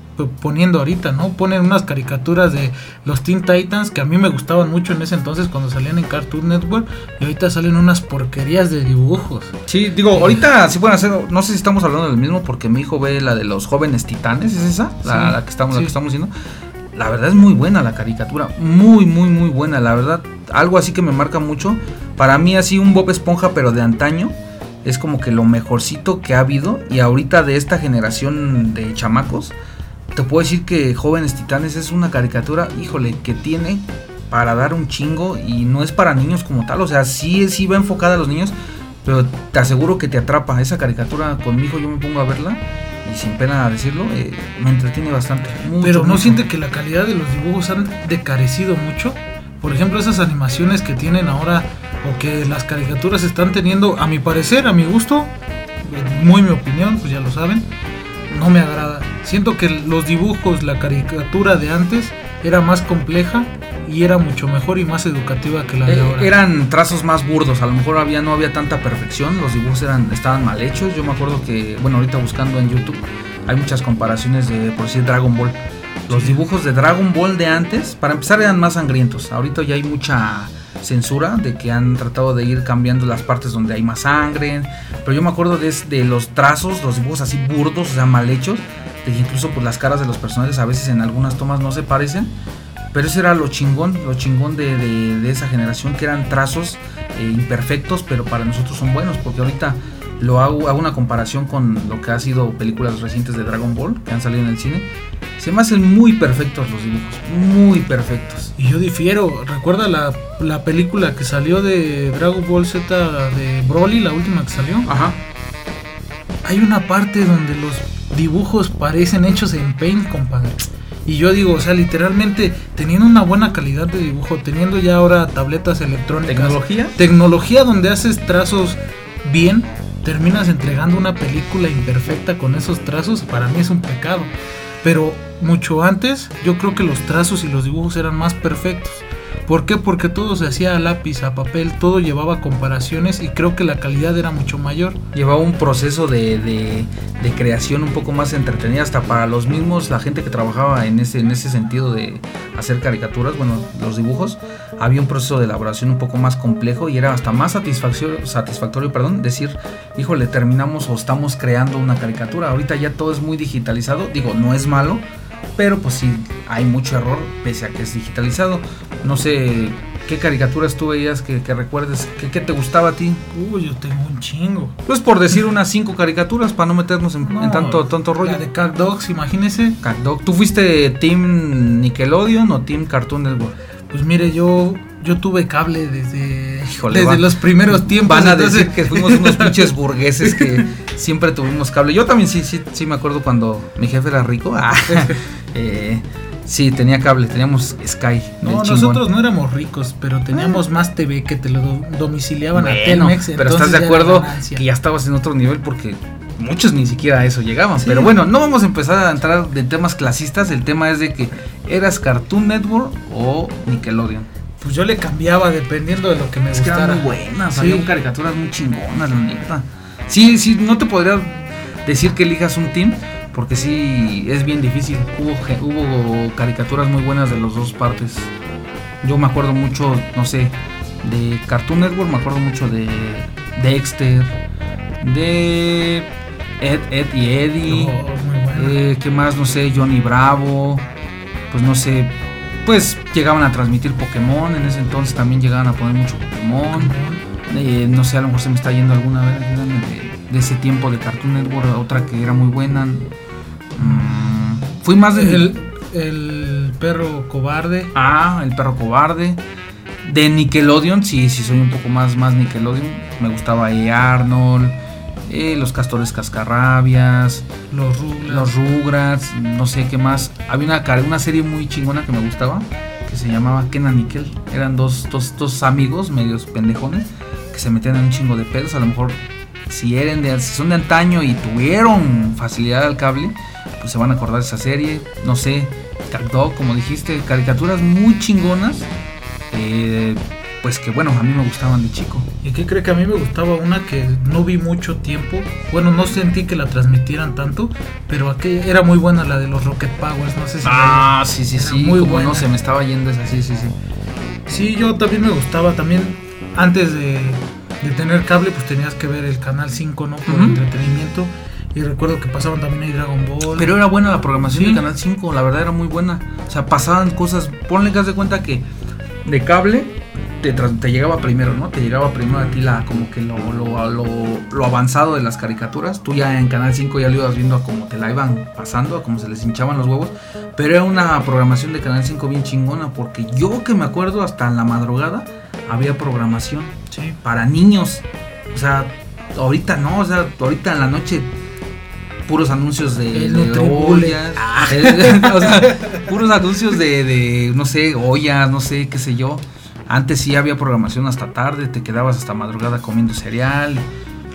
[SPEAKER 1] poniendo ahorita, ¿no? Ponen unas caricaturas de los Teen Titans que a mí me gustaban mucho en ese entonces cuando salían en Cartoon Network y ahorita salen unas porquerías de dibujos.
[SPEAKER 2] Sí, digo, ahorita sí pueden hacer, no sé si estamos hablando del mismo porque mi hijo ve la de los jóvenes titanes, ¿es esa? La,
[SPEAKER 1] Sí,
[SPEAKER 2] la que estamos, la
[SPEAKER 1] sí.
[SPEAKER 2] que estamos haciendo. La verdad es muy buena la caricatura, muy, muy, muy buena, la verdad. Algo así que me marca mucho. Para mí así un Bob Esponja, pero de antaño, es como que lo mejorcito que ha habido. Y ahorita de esta generación de chamacos, te puedo decir que Jóvenes Titanes es una caricatura, híjole, que tiene para dar un chingo y no es para niños como tal. O sea, sí, sí va enfocada a los niños, pero te aseguro que te atrapa. Esa caricatura con mi hijo yo me pongo a verla y sin pena decirlo, eh, me entretiene bastante. mucho,
[SPEAKER 1] Pero no
[SPEAKER 2] mucho.
[SPEAKER 1] siente que la calidad de los dibujos han decarecido mucho. Por ejemplo, esas animaciones que tienen ahora o que las caricaturas están teniendo, a mi parecer, a mi gusto, muy mi opinión, pues ya lo saben, no me agrada. Siento que los dibujos, la caricatura de antes era más compleja y era mucho mejor y más educativa que la de
[SPEAKER 2] Eh,
[SPEAKER 1] ahora.
[SPEAKER 2] eran trazos más burdos, a lo mejor había, no había tanta perfección, los dibujos eran, estaban mal hechos. Yo me acuerdo que, bueno, ahorita buscando en YouTube hay muchas comparaciones de, por decir, Dragon Ball. Los
[SPEAKER 1] Sí.
[SPEAKER 2] dibujos de Dragon Ball de antes, para empezar, eran más sangrientos. Ahorita ya hay mucha censura de que han tratado de ir cambiando las partes donde hay más sangre. Pero yo me acuerdo de, los trazos, los dibujos así burdos, o sea, mal hechos. De que incluso pues, las caras de los personajes a veces en algunas tomas no se parecen. Pero eso era lo chingón, lo chingón de, de- de esa generación, que eran trazos eh, imperfectos, pero para nosotros son buenos, porque ahorita lo hago, hago una comparación con lo que ha sido películas recientes de Dragon Ball, que han salido en el cine. Se me hacen muy perfectos los dibujos, muy perfectos.
[SPEAKER 1] Y yo difiero. ¿Recuerda la, la película que salió de Dragon Ball Z de Broly, la última que salió?
[SPEAKER 2] Ajá.
[SPEAKER 1] hay una parte donde los dibujos parecen hechos en Paint, compadre. Y yo digo, o sea, literalmente teniendo una buena calidad de dibujo, teniendo ya ahora tabletas electrónicas,
[SPEAKER 2] ¿Tecnología?
[SPEAKER 1] tecnología donde haces trazos bien, terminas entregando una película imperfecta con esos trazos, para mí es un pecado. Pero mucho antes, yo creo que los trazos y los dibujos eran más perfectos. ¿Por qué? Porque todo se hacía a lápiz, a papel, todo llevaba comparaciones y creo que la calidad era mucho mayor.
[SPEAKER 2] Llevaba un proceso de, de- creación un poco más entretenida, hasta para los mismos, la gente que trabajaba en ese, en ese sentido de hacer caricaturas, bueno, los dibujos, había un proceso de elaboración un poco más complejo y era hasta más satisfactorio, satisfactorio perdón, decir, híjole, terminamos o estamos creando una caricatura. Ahorita ya todo es muy digitalizado, digo, no es malo, pero pues sí, hay mucho error pese a que es digitalizado. No sé qué caricaturas tú veías que, que recuerdes, ¿Qué, qué te gustaba a ti.
[SPEAKER 1] Uy, yo tengo un chingo.
[SPEAKER 2] Pues por decir unas cinco caricaturas para no meternos en, tanto, tanto rollo.
[SPEAKER 1] La de Cat Dogs, imagínese.
[SPEAKER 2] Cat Dog. ¿Tú fuiste Team Nickelodeon o Team Cartoon Network?
[SPEAKER 1] Pues mire, yo yo tuve cable desde,
[SPEAKER 2] Híjole,
[SPEAKER 1] desde los primeros tiempos.
[SPEAKER 2] Van a
[SPEAKER 1] entonces-
[SPEAKER 2] decir que fuimos unos pinches burgueses que siempre tuvimos cable. Yo también sí, sí, sí me acuerdo cuando mi jefe era rico. Ah, eh, sí, tenía cable, teníamos Sky.
[SPEAKER 1] No, nosotros no éramos ricos, pero teníamos más TV que te lo do- domiciliaban a
[SPEAKER 2] Bueno,
[SPEAKER 1] Telmex.
[SPEAKER 2] pero estás de acuerdo que ya estabas en otro nivel porque muchos ni siquiera a eso llegaban.
[SPEAKER 1] Sí.
[SPEAKER 2] Pero bueno, no vamos a empezar a entrar de temas clasistas. El tema es de que eras Cartoon Network o Nickelodeon.
[SPEAKER 1] Pues yo le cambiaba dependiendo de lo que me
[SPEAKER 2] Es que
[SPEAKER 1] gustara.
[SPEAKER 2] eran muy buenas,
[SPEAKER 1] Sí.
[SPEAKER 2] había caricaturas muy chingonas, la neta. Sí, sí, no te podría decir que elijas un team, porque sí, es bien difícil. Hubo, hubo caricaturas muy buenas de las dos partes. Yo me acuerdo mucho, no sé, de Cartoon Network, me acuerdo mucho de Dexter, de Ed, Ed y Eddie.
[SPEAKER 1] Oh.
[SPEAKER 2] Eh, ¿Qué más? No sé, Johnny Bravo. Pues no sé. Pues llegaban a transmitir Pokémon. En ese entonces también llegaban a poner mucho Pokémon. Eh, no sé, a lo mejor se me está yendo alguna vez de, de ese tiempo de Cartoon Network. Otra que era muy buena. Mm, fui más de.
[SPEAKER 1] el, el perro cobarde.
[SPEAKER 2] Ah, el perro cobarde. De Nickelodeon, sí, sí soy un poco más, más Nickelodeon. Me gustaba E. Arnold, eh, los castores cascarrabias,
[SPEAKER 1] Los Rugrats.
[SPEAKER 2] los Rugrats, no sé qué más. Había una, una serie muy chingona que me gustaba, que se llamaba Kenan Nickel. Eran dos, dos, dos amigos medios pendejones que se metían en un chingo de pedos. A lo mejor, si, eran de, si son de antaño y tuvieron facilidad al cable, pues se van a acordar de esa serie. No sé, Dog, como dijiste, caricaturas muy chingonas. eh, pues que bueno, a mí me gustaban de chico.
[SPEAKER 1] ¿Y qué cree que a mí me gustaba una que no vi mucho tiempo? Bueno, no sentí que la transmitieran tanto, pero aquella era muy buena la de los Rocket Powers, no sé si
[SPEAKER 2] Ah, sí, sí, sí.
[SPEAKER 1] muy
[SPEAKER 2] como
[SPEAKER 1] buena.
[SPEAKER 2] no se me estaba yendo esa, sí, sí, sí.
[SPEAKER 1] Sí, yo también me gustaba, también antes de, de tener cable pues tenías que ver el canal 5, ¿no? Por entretenimiento. Y recuerdo que pasaban también ahí Dragon Ball.
[SPEAKER 2] Pero era buena la programación
[SPEAKER 1] Sí.
[SPEAKER 2] de Canal 5, la verdad era muy buena. O sea, pasaban cosas. Ponle que haz de cuenta que de cable te, te llegaba primero, ¿no? Te llegaba primero a ti la, como que lo, lo, lo, lo avanzado de las caricaturas. Tú ya en Canal 5 ya lo ibas viendo a cómo te la iban pasando, a cómo se les hinchaban los huevos. Pero era una programación de Canal 5 bien chingona, porque yo que me acuerdo hasta en la madrugada había programación
[SPEAKER 1] Sí.
[SPEAKER 2] para niños. O sea, ahorita no, o sea, ahorita en la noche puros anuncios de, de ollas, eh, o sea, puros anuncios de, de, no sé, ollas, no sé, qué sé yo. Antes sí había programación hasta tarde, te quedabas hasta madrugada comiendo cereal.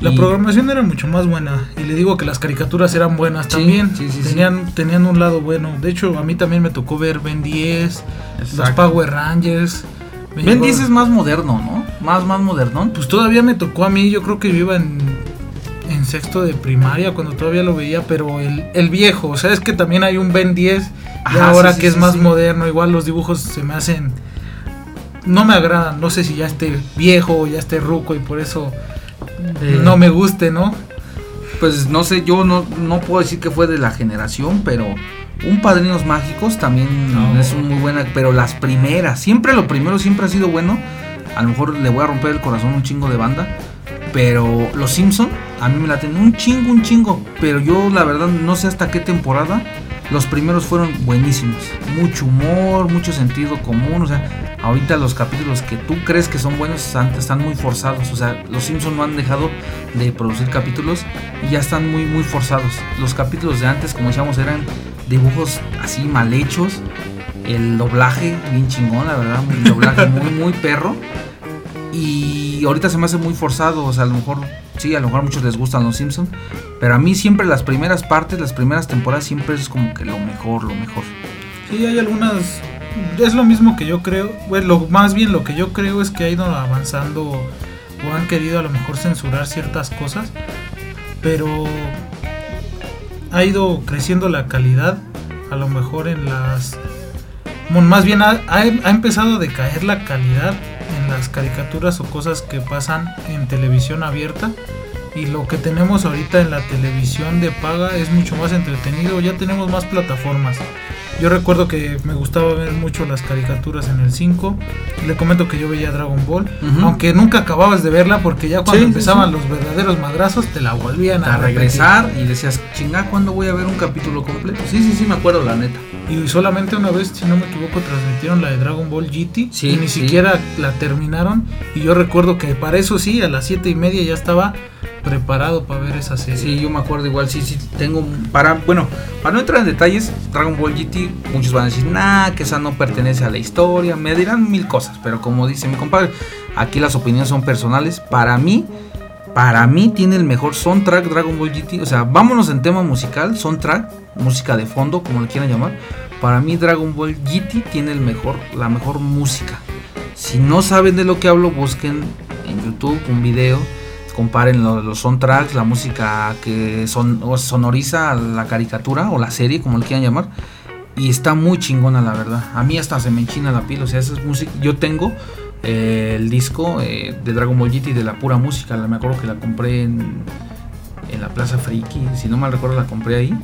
[SPEAKER 1] La
[SPEAKER 2] y-
[SPEAKER 1] programación era mucho más buena. Y le digo que las caricaturas eran buenas
[SPEAKER 2] Sí,
[SPEAKER 1] también.
[SPEAKER 2] sí, sí,
[SPEAKER 1] tenían, tenían un lado bueno. De hecho, a mí también me tocó ver Ben 10, los. Power Rangers. Me
[SPEAKER 2] Ben
[SPEAKER 1] llegó-
[SPEAKER 2] 10 es más moderno, ¿no? Más, más modernón.
[SPEAKER 1] Pues todavía me tocó a mí, yo creo que yo iba en, en sexto de primaria cuando todavía lo veía, pero el, el viejo, o sea, es que también hay un Ben 10 y ahora que es más moderno, igual los dibujos se me hacen... No me agradan, no sé si ya esté viejo o ya esté ruco y por eso
[SPEAKER 2] Eh,
[SPEAKER 1] no me guste, ¿no?
[SPEAKER 2] Pues no sé, yo no, no puedo decir que fue de la generación, pero un Padrinos Mágicos también
[SPEAKER 1] No.
[SPEAKER 2] es un muy buena, pero las primeras, siempre lo primero siempre ha sido bueno. A lo mejor le voy a romper el corazón un chingo de banda, pero Los Simpson a mí me la tienen un chingo, un chingo, pero yo la verdad no sé hasta qué temporada. Los primeros fueron buenísimos, mucho humor, mucho sentido común, o sea, ahorita los capítulos que tú crees que son buenos están, están muy forzados, o sea, los Simpson no han dejado de producir capítulos y ya están muy muy forzados. Los capítulos de antes, como decíamos, eran dibujos así mal hechos, el doblaje bien chingón, la verdad, un doblaje muy muy perro. Y ahorita se me hace muy forzado, o sea, a lo mejor sí, a lo mejor a muchos les gustan los Simpsons, pero a mí siempre las primeras partes, las primeras temporadas siempre es como que lo mejor, lo mejor.
[SPEAKER 1] Sí, hay algunas. Es lo mismo que yo creo. Bueno, lo, más bien lo que yo creo es que ha ido avanzando o han querido a lo mejor censurar ciertas cosas, pero ha ido creciendo la calidad. A lo mejor en las. bueno, Más bien ha, ha- ha empezado a decaer la calidad en las caricaturas o cosas que pasan en televisión abierta. Y lo que tenemos ahorita en la televisión de paga es mucho más entretenido. Ya tenemos más plataformas. Yo recuerdo que me gustaba ver mucho las caricaturas en el 5. Le comento que yo veía Dragon Ball.
[SPEAKER 2] Ujú.
[SPEAKER 1] Aunque nunca acababas de verla porque ya cuando
[SPEAKER 2] Sí, sí,
[SPEAKER 1] empezaban
[SPEAKER 2] sí.
[SPEAKER 1] los verdaderos madrazos te la volvían a,
[SPEAKER 2] A regresar y decías, chinga, ¿cuándo voy a ver un capítulo completo? Sí, sí, sí, me acuerdo, la neta.
[SPEAKER 1] Y solamente una vez, si no me equivoco, transmitieron la de Dragon Ball GT.
[SPEAKER 2] Sí,
[SPEAKER 1] y ni
[SPEAKER 2] sí.
[SPEAKER 1] siquiera la terminaron. Y yo recuerdo que para eso sí, a las 7 y media ya estaba preparado para ver esa serie.
[SPEAKER 2] Sí, yo me acuerdo igual, sí, sí, tengo para, bueno, para no entrar en detalles, Dragon Ball GT, muchos van a decir, nah, que esa no pertenece a la historia, me dirán mil cosas, pero como dice mi compadre, aquí las opiniones son personales, para mí, para mí tiene el mejor soundtrack Dragon Ball GT, o sea, vámonos en tema musical, soundtrack, música de fondo, como le quieran llamar, para mí Dragon Ball GT tiene el mejor, la mejor música. Si no saben de lo que hablo, busquen en YouTube un video comparen lo- los soundtracks, la música que son, sonoriza la caricatura o la serie, como le quieran llamar. Y está muy chingona, la verdad. A mí hasta se me enchina la piel. O sea, esa es música. Yo tengo el disco eh, de Dragon Ball GT de la pura música. Me acuerdo que la compré en, en la Plaza Friki. Si no mal recuerdo, la compré ahí.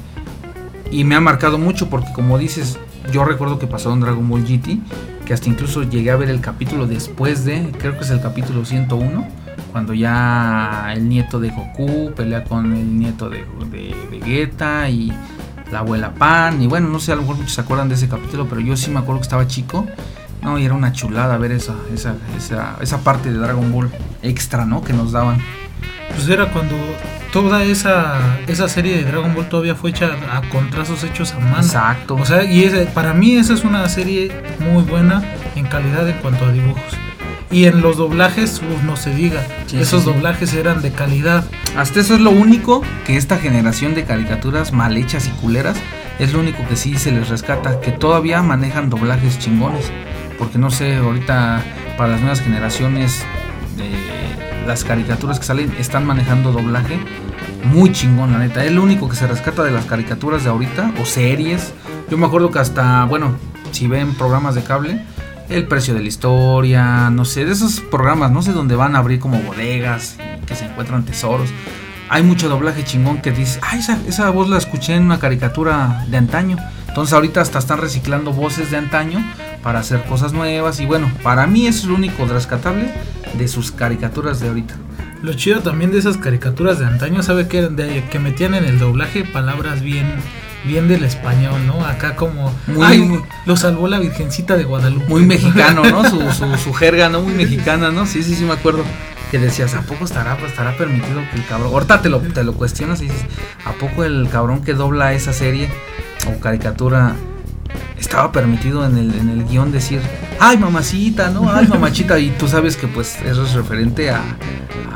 [SPEAKER 2] Y me ha marcado mucho porque, como dices, yo recuerdo que pasaron Dragon Ball GT. Que hasta incluso llegué a ver el capítulo después de. Creo que es el capítulo 101 cuando ya el nieto de Goku pelea con el nieto de, de Vegeta y la abuela Pan, y bueno, no sé, a lo mejor muchos se acuerdan de ese capítulo, pero yo sí me acuerdo que estaba chico. No, y era una chulada ver esa, esa, esa, esa parte de Dragon Ball extra, ¿no? Que nos daban.
[SPEAKER 1] Pues era cuando toda esa, esa serie de Dragon Ball todavía fue hecha a contrazos hechos a mano.
[SPEAKER 2] Exacto.
[SPEAKER 1] O sea, y ese- para mí esa es una serie muy buena en calidad en cuanto a dibujos. Y en los doblajes, uf, no se diga.
[SPEAKER 2] Sí,
[SPEAKER 1] Esos
[SPEAKER 2] sí.
[SPEAKER 1] doblajes eran de calidad.
[SPEAKER 2] Hasta eso es lo único que esta generación de caricaturas mal hechas y culeras es lo único que sí se les rescata, que todavía manejan doblajes chingones. Porque no sé, ahorita para las nuevas generaciones eh, las caricaturas que salen están manejando doblaje muy chingón, la neta. Es lo único que se rescata de las caricaturas de ahorita o series. Yo me acuerdo que hasta, bueno, si ven programas de cable, el precio de la historia, no sé, de esos programas, no sé, donde van a abrir como bodegas que se encuentran tesoros. Hay mucho doblaje chingón que dices, ay, esa, esa voz la escuché en una caricatura de antaño. Entonces ahorita hasta están reciclando voces de antaño para hacer cosas nuevas. Y bueno, para mí es lo único rescatable de sus caricaturas de ahorita.
[SPEAKER 1] Lo chido también de esas caricaturas de antaño, ¿sabe qué? De, que metían en el doblaje palabras bien, bien del español, ¿no? Acá como,
[SPEAKER 2] Muy-
[SPEAKER 1] ay, lo salvó la Virgencita de Guadalupe.
[SPEAKER 2] Muy mexicano, ¿no? Su, su, su jerga, ¿no? Muy mexicana, ¿no? Sí, sí, sí, me acuerdo. Que decías, ¿a poco estará, pues, estará permitido que el cabrón... Ahorita te lo, te lo cuestionas y dices, ¿a poco el cabrón que dobla esa serie o caricatura estaba permitido en el, en el guion decir, ay mamacita, ¿no? Ay mamachita. Y tú sabes que pues eso es referente a,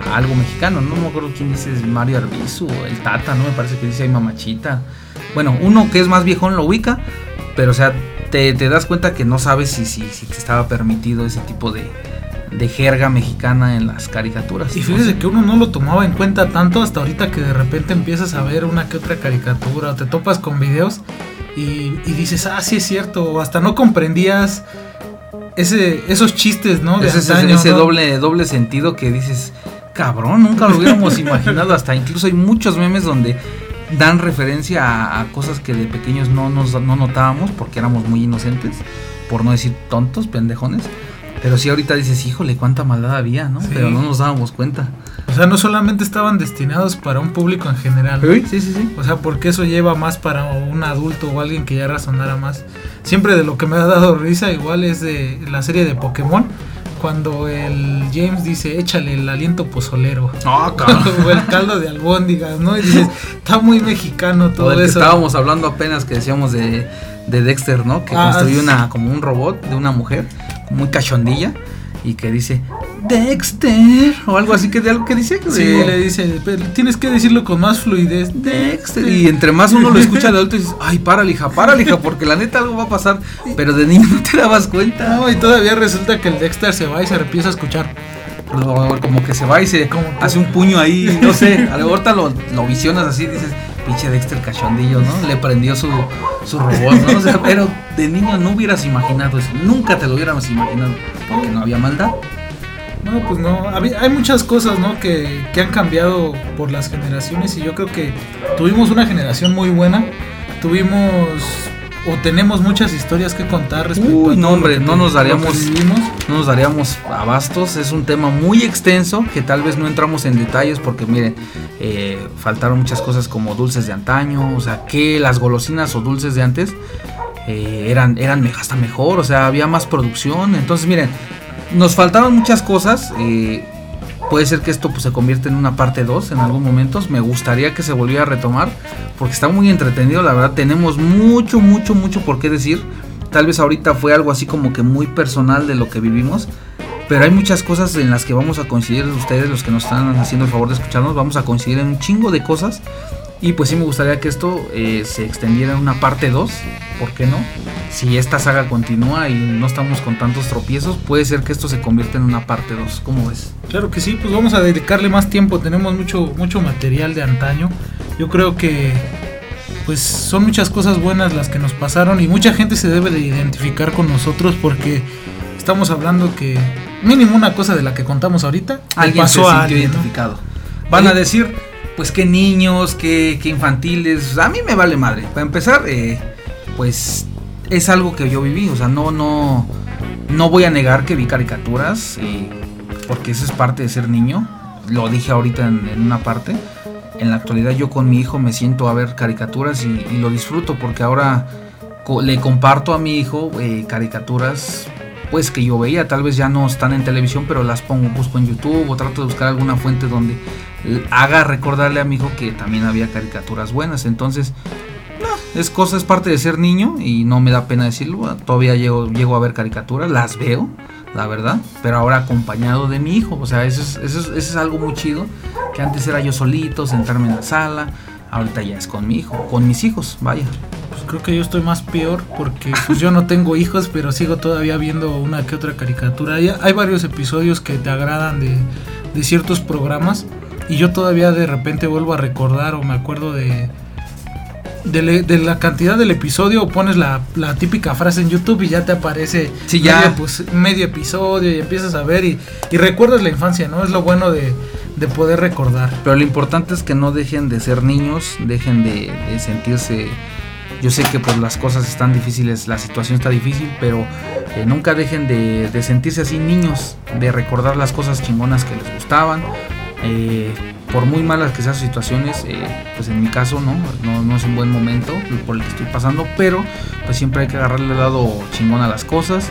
[SPEAKER 2] a algo mexicano, ¿no? No me acuerdo quién dice, Mario Arbizu o el Tata, ¿no? Me parece que dice, ay mamachita. Bueno, uno que es más viejón lo ubica, pero o sea, te, te das cuenta que no sabes si, si, si te estaba permitido ese tipo de, de jerga mexicana en las caricaturas.
[SPEAKER 1] Y fíjese que uno no lo tomaba en cuenta tanto hasta ahorita que de repente empiezas a ver una que otra caricatura o te topas con videos y, y dices, ah, sí es cierto, hasta no comprendías ese, esos chistes, ¿no? De
[SPEAKER 2] Ese, ese-
[SPEAKER 1] antaño,
[SPEAKER 2] ese
[SPEAKER 1] ¿no?
[SPEAKER 2] doble, doble sentido que dices, cabrón, nunca lo hubiéramos imaginado. Hasta incluso hay muchos memes donde dan referencia a, a cosas que de pequeños no, nos, no notábamos porque éramos muy inocentes, por no decir tontos, pendejones. Pero sí ahorita dices, híjole, cuánta maldad había, ¿no?
[SPEAKER 1] Sí.
[SPEAKER 2] Pero no nos dábamos cuenta.
[SPEAKER 1] O sea, no solamente estaban destinados para un público en general. ¿no?
[SPEAKER 2] Sí, sí, sí.
[SPEAKER 1] O sea, porque eso lleva más para un adulto o alguien que ya razonara más. Siempre de lo que me ha dado risa igual es de la serie de Pokémon. Cuando el James dice, échale el aliento pozolero.
[SPEAKER 2] No, cabrón.
[SPEAKER 1] o el caldo de albóndigas, ¿no? Y dices, está muy mexicano
[SPEAKER 2] O
[SPEAKER 1] todo
[SPEAKER 2] que
[SPEAKER 1] eso.
[SPEAKER 2] estábamos hablando apenas que decíamos de, de Dexter, ¿no? Que
[SPEAKER 1] Ah,
[SPEAKER 2] construyó
[SPEAKER 1] sí.
[SPEAKER 2] una, como un robot de una mujer, muy cachondilla, y que dice Dexter, o algo así que de algo que dice.
[SPEAKER 1] Sí,
[SPEAKER 2] de-
[SPEAKER 1] le dice, "Pero tienes que decirlo con más fluidez.
[SPEAKER 2] Dexter. Y entre más uno lo escucha de adulto, dices, ay, párale, hija, párale, hija, porque la neta algo va a pasar. Pero de niño no te dabas cuenta.
[SPEAKER 1] No, y todavía resulta que el Dexter se va y se empieza a escuchar.
[SPEAKER 2] Como que se va y se hace un puño ahí, no sé. A lo ahorita lo, lo visionas así, dices, pinche Dexter cachondillo, ¿no? Le prendió su, su robot, ¿no? Pero de niño no hubieras imaginado eso. Nunca te lo hubiéramos imaginado. Porque no había maldad.
[SPEAKER 1] No, pues no. Hay muchas cosas, ¿no? Que, que han cambiado por las generaciones y yo creo que tuvimos una generación muy buena. Tuvimos o tenemos muchas historias que contar respecto
[SPEAKER 2] Uy,
[SPEAKER 1] a
[SPEAKER 2] no, hombre, no nos daríamos- no nos daríamos abastos. Es un tema muy extenso que tal vez no entramos en detalles porque miren, eh, faltaron muchas cosas como dulces de antaño, o sea, que las golosinas o dulces de antes eh, eran, eran hasta mejor, o sea, había más producción. Entonces miren, nos faltaron muchas cosas. eh, puede ser que esto pues, se convierta en una parte 2 en algún momento. Me gustaría que se volviera a retomar porque está muy entretenido, la verdad. Tenemos mucho, mucho, mucho por qué decir. Tal vez ahorita fue algo así como que muy personal de lo que vivimos. Pero hay muchas cosas en las que vamos a coincidir ustedes, los que nos están haciendo el favor de escucharnos, vamos a coincidir en un chingo de cosas. Y pues sí me gustaría que esto eh, se extendiera en una parte 2, ¿por qué no? Si esta saga continúa y no estamos con tantos tropiezos, puede ser que esto se convierta en una parte 2, ¿cómo ves?
[SPEAKER 1] Claro que sí, pues vamos a dedicarle más tiempo. Tenemos mucho, mucho material de antaño. Yo creo que pues son muchas cosas buenas las que nos pasaron y mucha gente se debe de identificar con nosotros porque estamos hablando que mínimo una cosa de la que contamos ahorita
[SPEAKER 2] Alguien
[SPEAKER 1] pasó
[SPEAKER 2] se
[SPEAKER 1] a
[SPEAKER 2] sintió
[SPEAKER 1] alguien, ¿no?
[SPEAKER 2] identificado. Van a decir, pues qué niños, qué, qué infantiles, a mí me vale madre. Para empezar, eh, pues es algo que yo viví, o sea, no, no, no voy a negar que vi caricaturas, eh, porque eso es parte de ser niño, lo dije ahorita en, en una parte, en la actualidad yo con mi hijo me siento a ver caricaturas y, lo disfruto porque ahora le comparto a mi hijo eh, caricaturas pues que yo veía, tal vez ya no están en televisión, pero las pongo, busco en YouTube o trato de buscar alguna fuente donde haga recordarle a mi hijo que también había caricaturas buenas. Entonces, no, es cosa, es parte de ser niño y no me da pena decirlo. Todavía llego, llego a ver caricaturas, las veo, la verdad, pero ahora acompañado de mi hijo. O sea, eso es, eso es, algo muy chido, que antes era yo solito, sentarme en la sala, ahorita ya es con mi hijo, con mis hijos, vaya.
[SPEAKER 1] Pues creo que yo estoy más peor porque pues yo no tengo hijos, pero sigo todavía viendo una que otra caricatura. Hay, hay varios episodios que te agradan de, de ciertos programas y yo todavía de repente vuelvo a recordar o me acuerdo de de, la cantidad del episodio pones la, típica frase en YouTube y ya te aparece
[SPEAKER 2] ya.
[SPEAKER 1] Pues, medio, episodio y empiezas a ver y, recuerdas la infancia, ¿no? Es lo bueno de, poder recordar.
[SPEAKER 2] Pero lo importante es que no dejen de ser niños, dejen de, sentirse... Yo sé que pues las cosas están difíciles, la situación está difícil, pero eh, nunca dejen de, de, sentirse así niños, de recordar las cosas chingonas que les gustaban. Eh, por muy malas que sean sus situaciones, eh, pues en mi caso ¿no? ¿no? es un buen momento por el que estoy pasando, pero pues siempre hay que agarrarle el lado chingón a las cosas.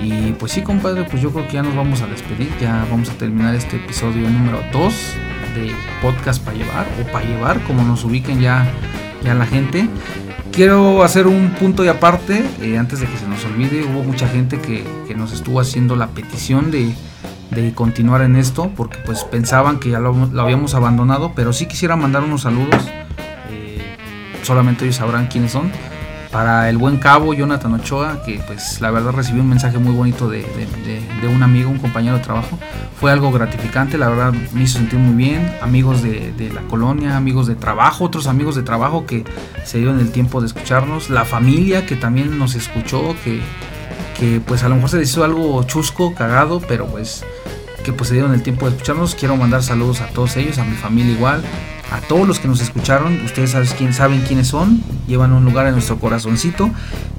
[SPEAKER 2] Y pues sí, compadre, pues yo creo que ya nos vamos a despedir, ya vamos a terminar este episodio número 2 de podcast para llevar, o para llevar, como nos ubiquen ya, ya la gente. Quiero hacer un punto y aparte, eh, antes de que se nos olvide, hubo mucha gente que, que nos estuvo haciendo la petición de de continuar en esto porque pues pensaban que ya lo, habíamos abandonado pero sí quisiera mandar unos saludos eh, solamente ellos sabrán quiénes son para el buen cabo Jonathan Ochoa que pues la verdad recibió un mensaje muy bonito de, un amigo un compañero de trabajo. Fue algo gratificante la verdad me hizo sentir muy bien. Amigos de, la colonia amigos de trabajo otros amigos de trabajo que se dieron el tiempo de escucharnos. La familia que también nos escuchó que que pues a lo mejor se hizo algo chusco, cagado, pero pues que pues se dieron el tiempo de escucharnos. Quiero mandar saludos a todos ellos, a mi familia igual, a todos los que nos escucharon. Ustedes saben, quién, saben quiénes son, llevan un lugar en nuestro corazoncito.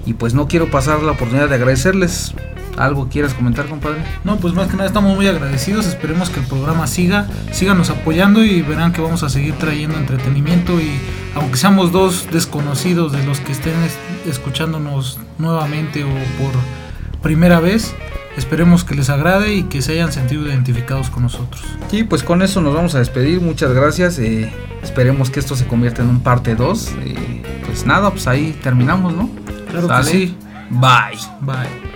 [SPEAKER 2] Y pues no quiero pasar la oportunidad de agradecerles. ¿Algo quieras comentar, compadre?
[SPEAKER 1] No, pues más que nada estamos muy agradecidos. Esperemos que el programa siga, síganos apoyando y verán que vamos a seguir trayendo entretenimiento. Y aunque seamos dos desconocidos de los que estén escuchándonos nuevamente o por primera vez. Esperemos que les agrade y que se hayan sentido identificados con nosotros.
[SPEAKER 2] Sí, pues con eso nos vamos a despedir. Muchas gracias. Eh, esperemos que esto se convierta en un parte 2. Eh, pues nada, pues ahí terminamos, ¿no?
[SPEAKER 1] Claro que sí.
[SPEAKER 2] Bye.
[SPEAKER 1] Bye.